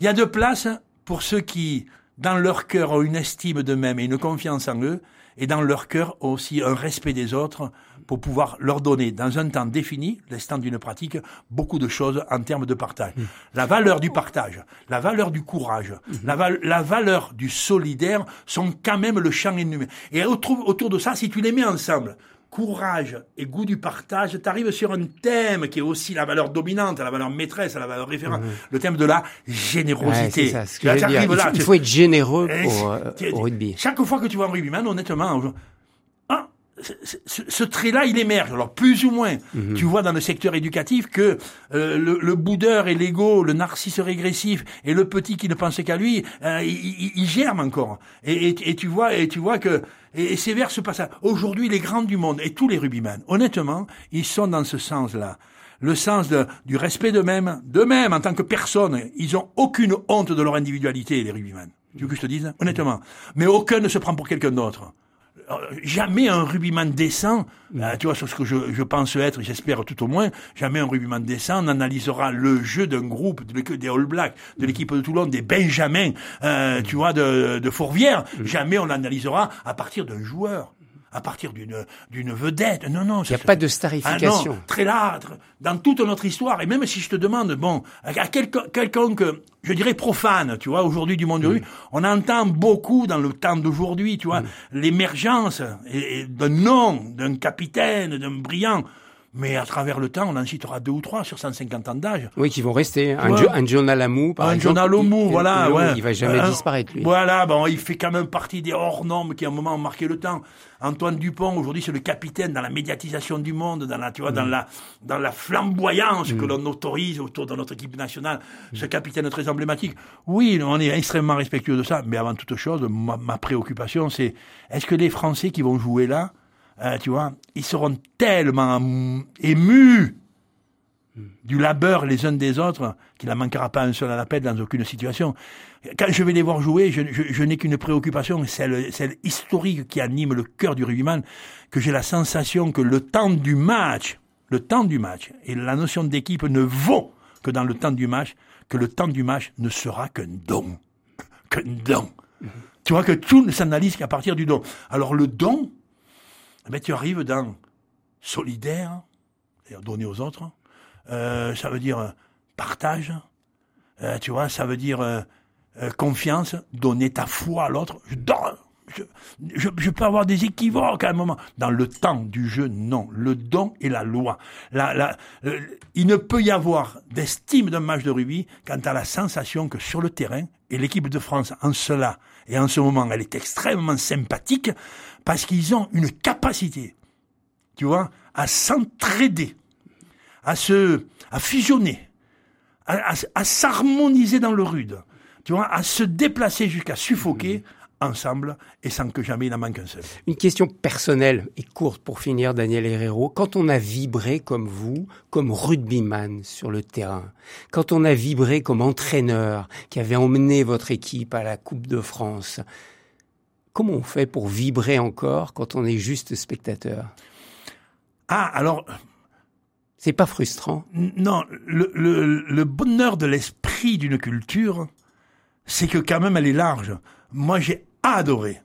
il y a de place pour ceux qui, dans leur cœur, ont une estime d'eux-mêmes et une confiance en eux, et dans leur cœur ont aussi un respect des autres pour pouvoir leur donner, dans un temps défini, l'instant d'une pratique, beaucoup de choses en termes de partage. Mmh. La valeur du partage, la valeur du courage, mmh. la, la, valeur du solidaire sont quand même le champ ennumé. Et autour, autour de ça, si tu les mets ensemble, courage et goût du partage, tu arrives sur un thème qui est aussi la valeur dominante, la valeur maîtresse, la valeur référente, mhm. le thème de la générosité. ça, ce que là, il, faut être généreux pour, euh, au rugby. Chaque fois que tu vois un rugbyman, honnêtement, ce, ce trait-là, il émerge. Alors plus ou moins, Mhm. tu vois dans le secteur éducatif que euh, le, le boudeur et l'ego, le narcisse régressif et le petit qui ne pensait qu'à lui, euh, il, il- il germe encore. Et, et, et tu vois, et tu vois que et, et c'est vers ce passage. Aujourd'hui, les grands du monde et tous les rugbyman, honnêtement, ils sont dans ce sens-là. Le sens de, du respect d'eux-mêmes, d'eux-mêmes en tant que personne. Ils ont aucune honte de leur individualité, les rugbyman. Tu veux que je te dise? Honnêtement. Mais aucun ne se prend pour quelqu'un d'autre. Euh, jamais un rugbyman décent, euh, tu vois, sur ce que je, je pense être, j'espère tout au moins, jamais un rugbyman décent n'analysera le jeu d'un groupe, de l'équipe des All Blacks, de l'équipe de Toulon, des Benjamins, euh, tu vois, de, de Fourvière. Jamais on l'analysera à partir d'un joueur, à partir d'une d'une vedette. Non, non. Il n'y a pas de ah starification. non, très large, dans toute notre histoire. Et même si je te demande, bon, à quelqu'un, quelconque, je dirais profane, tu vois, aujourd'hui du monde du rugby, on entend beaucoup dans le temps d'aujourd'hui, tu vois, l'émergence et- et d'un nom, d'un capitaine, d'un brillant. Mais à travers le temps, on en citera deux ou trois sur 150 ans d'âge. Oui, qui vont rester. Un, Ouais. Jo- un John Alamou, par un exemple. journal il- il- voilà, il, ouais. il va jamais Euh, disparaître, lui. Voilà, bon, il fait quand même partie des hors normes qui à un moment ont marqué le temps. Antoine Dupont, aujourd'hui, c'est le capitaine dans la médiatisation du monde, dans la, tu vois, dans Mm. la, dans la flamboyance que l'on autorise autour de notre équipe nationale. Ce Mm. capitaine très emblématique. Oui, on est extrêmement respectueux de ça, mais avant toute chose, ma, ma préoccupation, c'est est-ce que les Français qui vont jouer là, euh, tu vois, ils seront tellement émus du labeur les uns des autres, qu'il n'en manquera pas un seul à dans aucune situation. Quand je vais les voir jouer, je, n'ai qu'une préoccupation, celle, historique qui anime le cœur du rugbyman, que j'ai la sensation que le temps du match, le temps du match, et la notion d'équipe ne vaut que dans le temps du match, que le temps du match ne sera qu'un don. [LAUGHS] Qu'un don. Tu vois que tout ne s'analyse qu'à partir du don. Alors le don, ben, tu arrives dans solidaire, c'est-à-dire donner aux autres, euh, ça veut dire euh, partage, euh, tu vois, ça veut dire euh, euh, confiance, donner ta foi à l'autre. Je. Je, je, je peux avoir des équivoques à un moment. Dans le temps du jeu, non. Le don est la loi. La, euh, il ne peut y avoir d'estime d'un match de rugby quant à la sensation que sur le terrain, et l'équipe de France en cela, et en ce moment, elle est extrêmement sympathique, parce qu'ils ont une capacité, tu vois, à s'entraider, à se, à fusionner, à, à- à s'harmoniser dans le rude, tu vois, à se déplacer jusqu'à suffoquer ensemble et sans que jamais il en manque un seul. Une question personnelle et courte pour finir, Daniel Herrero. Quand on a vibré comme vous, comme rugbyman sur le terrain, quand on a vibré comme entraîneur qui avait emmené votre équipe à la Coupe de France, comment on fait pour vibrer encore quand on est juste spectateur? Ah, alors, C'est pas frustrant? non, le, le, le bonheur de l'esprit d'une culture, c'est que quand même elle est large. Moi, j'ai adoré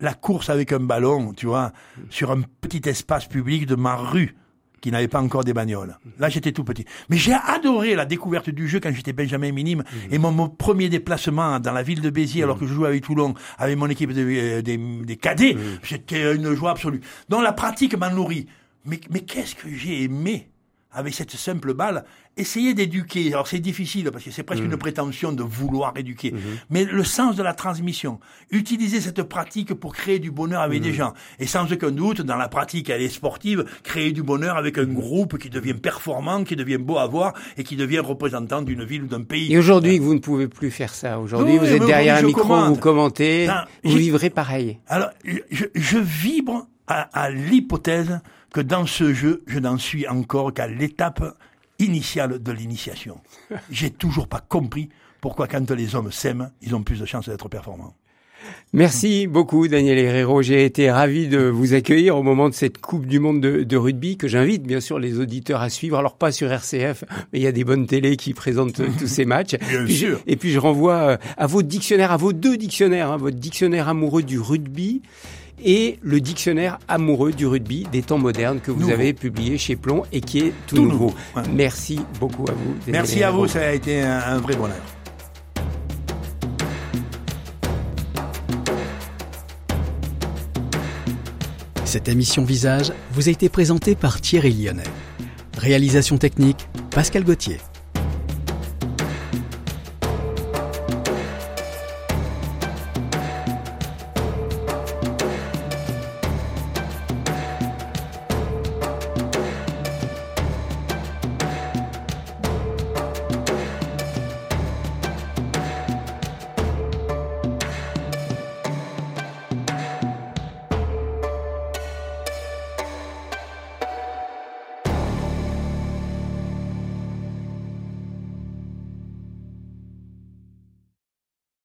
la course avec un ballon, tu vois, sur un petit espace public de ma rue qui n'avait pas encore des bagnoles. Là, j'étais tout petit. Mais j'ai adoré la découverte du jeu quand j'étais Benjamin minime et mon, mon premier déplacement dans la ville de Béziers alors que je jouais avec Toulon, avec mon équipe de- euh, des, des cadets, c'était une joie absolue. Donc la pratique m'a nourri. Mais, mais qu'est-ce que j'ai aimé avec cette simple balle, essayer d'éduquer. Alors c'est difficile parce que c'est presque une prétention de vouloir éduquer. Mais le sens de la transmission, utiliser cette pratique pour créer du bonheur avec des gens. Et sans aucun doute, dans la pratique, elle est sportive, créer du bonheur avec un groupe qui devient performant, qui devient beau à voir et qui devient représentant d'une ville ou d'un pays. Et aujourd'hui que vous ne pouvez plus faire ça, aujourd'hui vous êtes derrière un micro, vous commentez, Non, vous vivrez pareil. Alors, je, je vibre à, à l'hypothèse que dans ce jeu, je n'en suis encore qu'à l'étape initiale de l'initiation. [LAUGHS] J'ai toujours pas compris pourquoi quand les hommes s'aiment, ils ont plus de chances d'être performants. Merci beaucoup Daniel Herrero. J'ai été ravi de vous accueillir au moment de cette Coupe du Monde de, de rugby que j'invite bien sûr les auditeurs à suivre. Alors pas sur RCF, mais il y a des bonnes télés qui présentent [LAUGHS] tous ces matchs. Bien Puis je- sûr. et puis je renvoie euh, à vos dictionnaires, à vos deux dictionnaires, hein, votre dictionnaire amoureux du rugby et le dictionnaire amoureux du rugby des temps modernes que vous Nouveau. avez publié chez Plomb et qui est tout, Tout nouveau. nouveau, ouais. Merci beaucoup à vous. Merci à vous, ça a été un, un vrai bonheur. Cette émission Visage vous a été présentée par Thierry Lyonnais. Réalisation technique, Pascal Gauthier.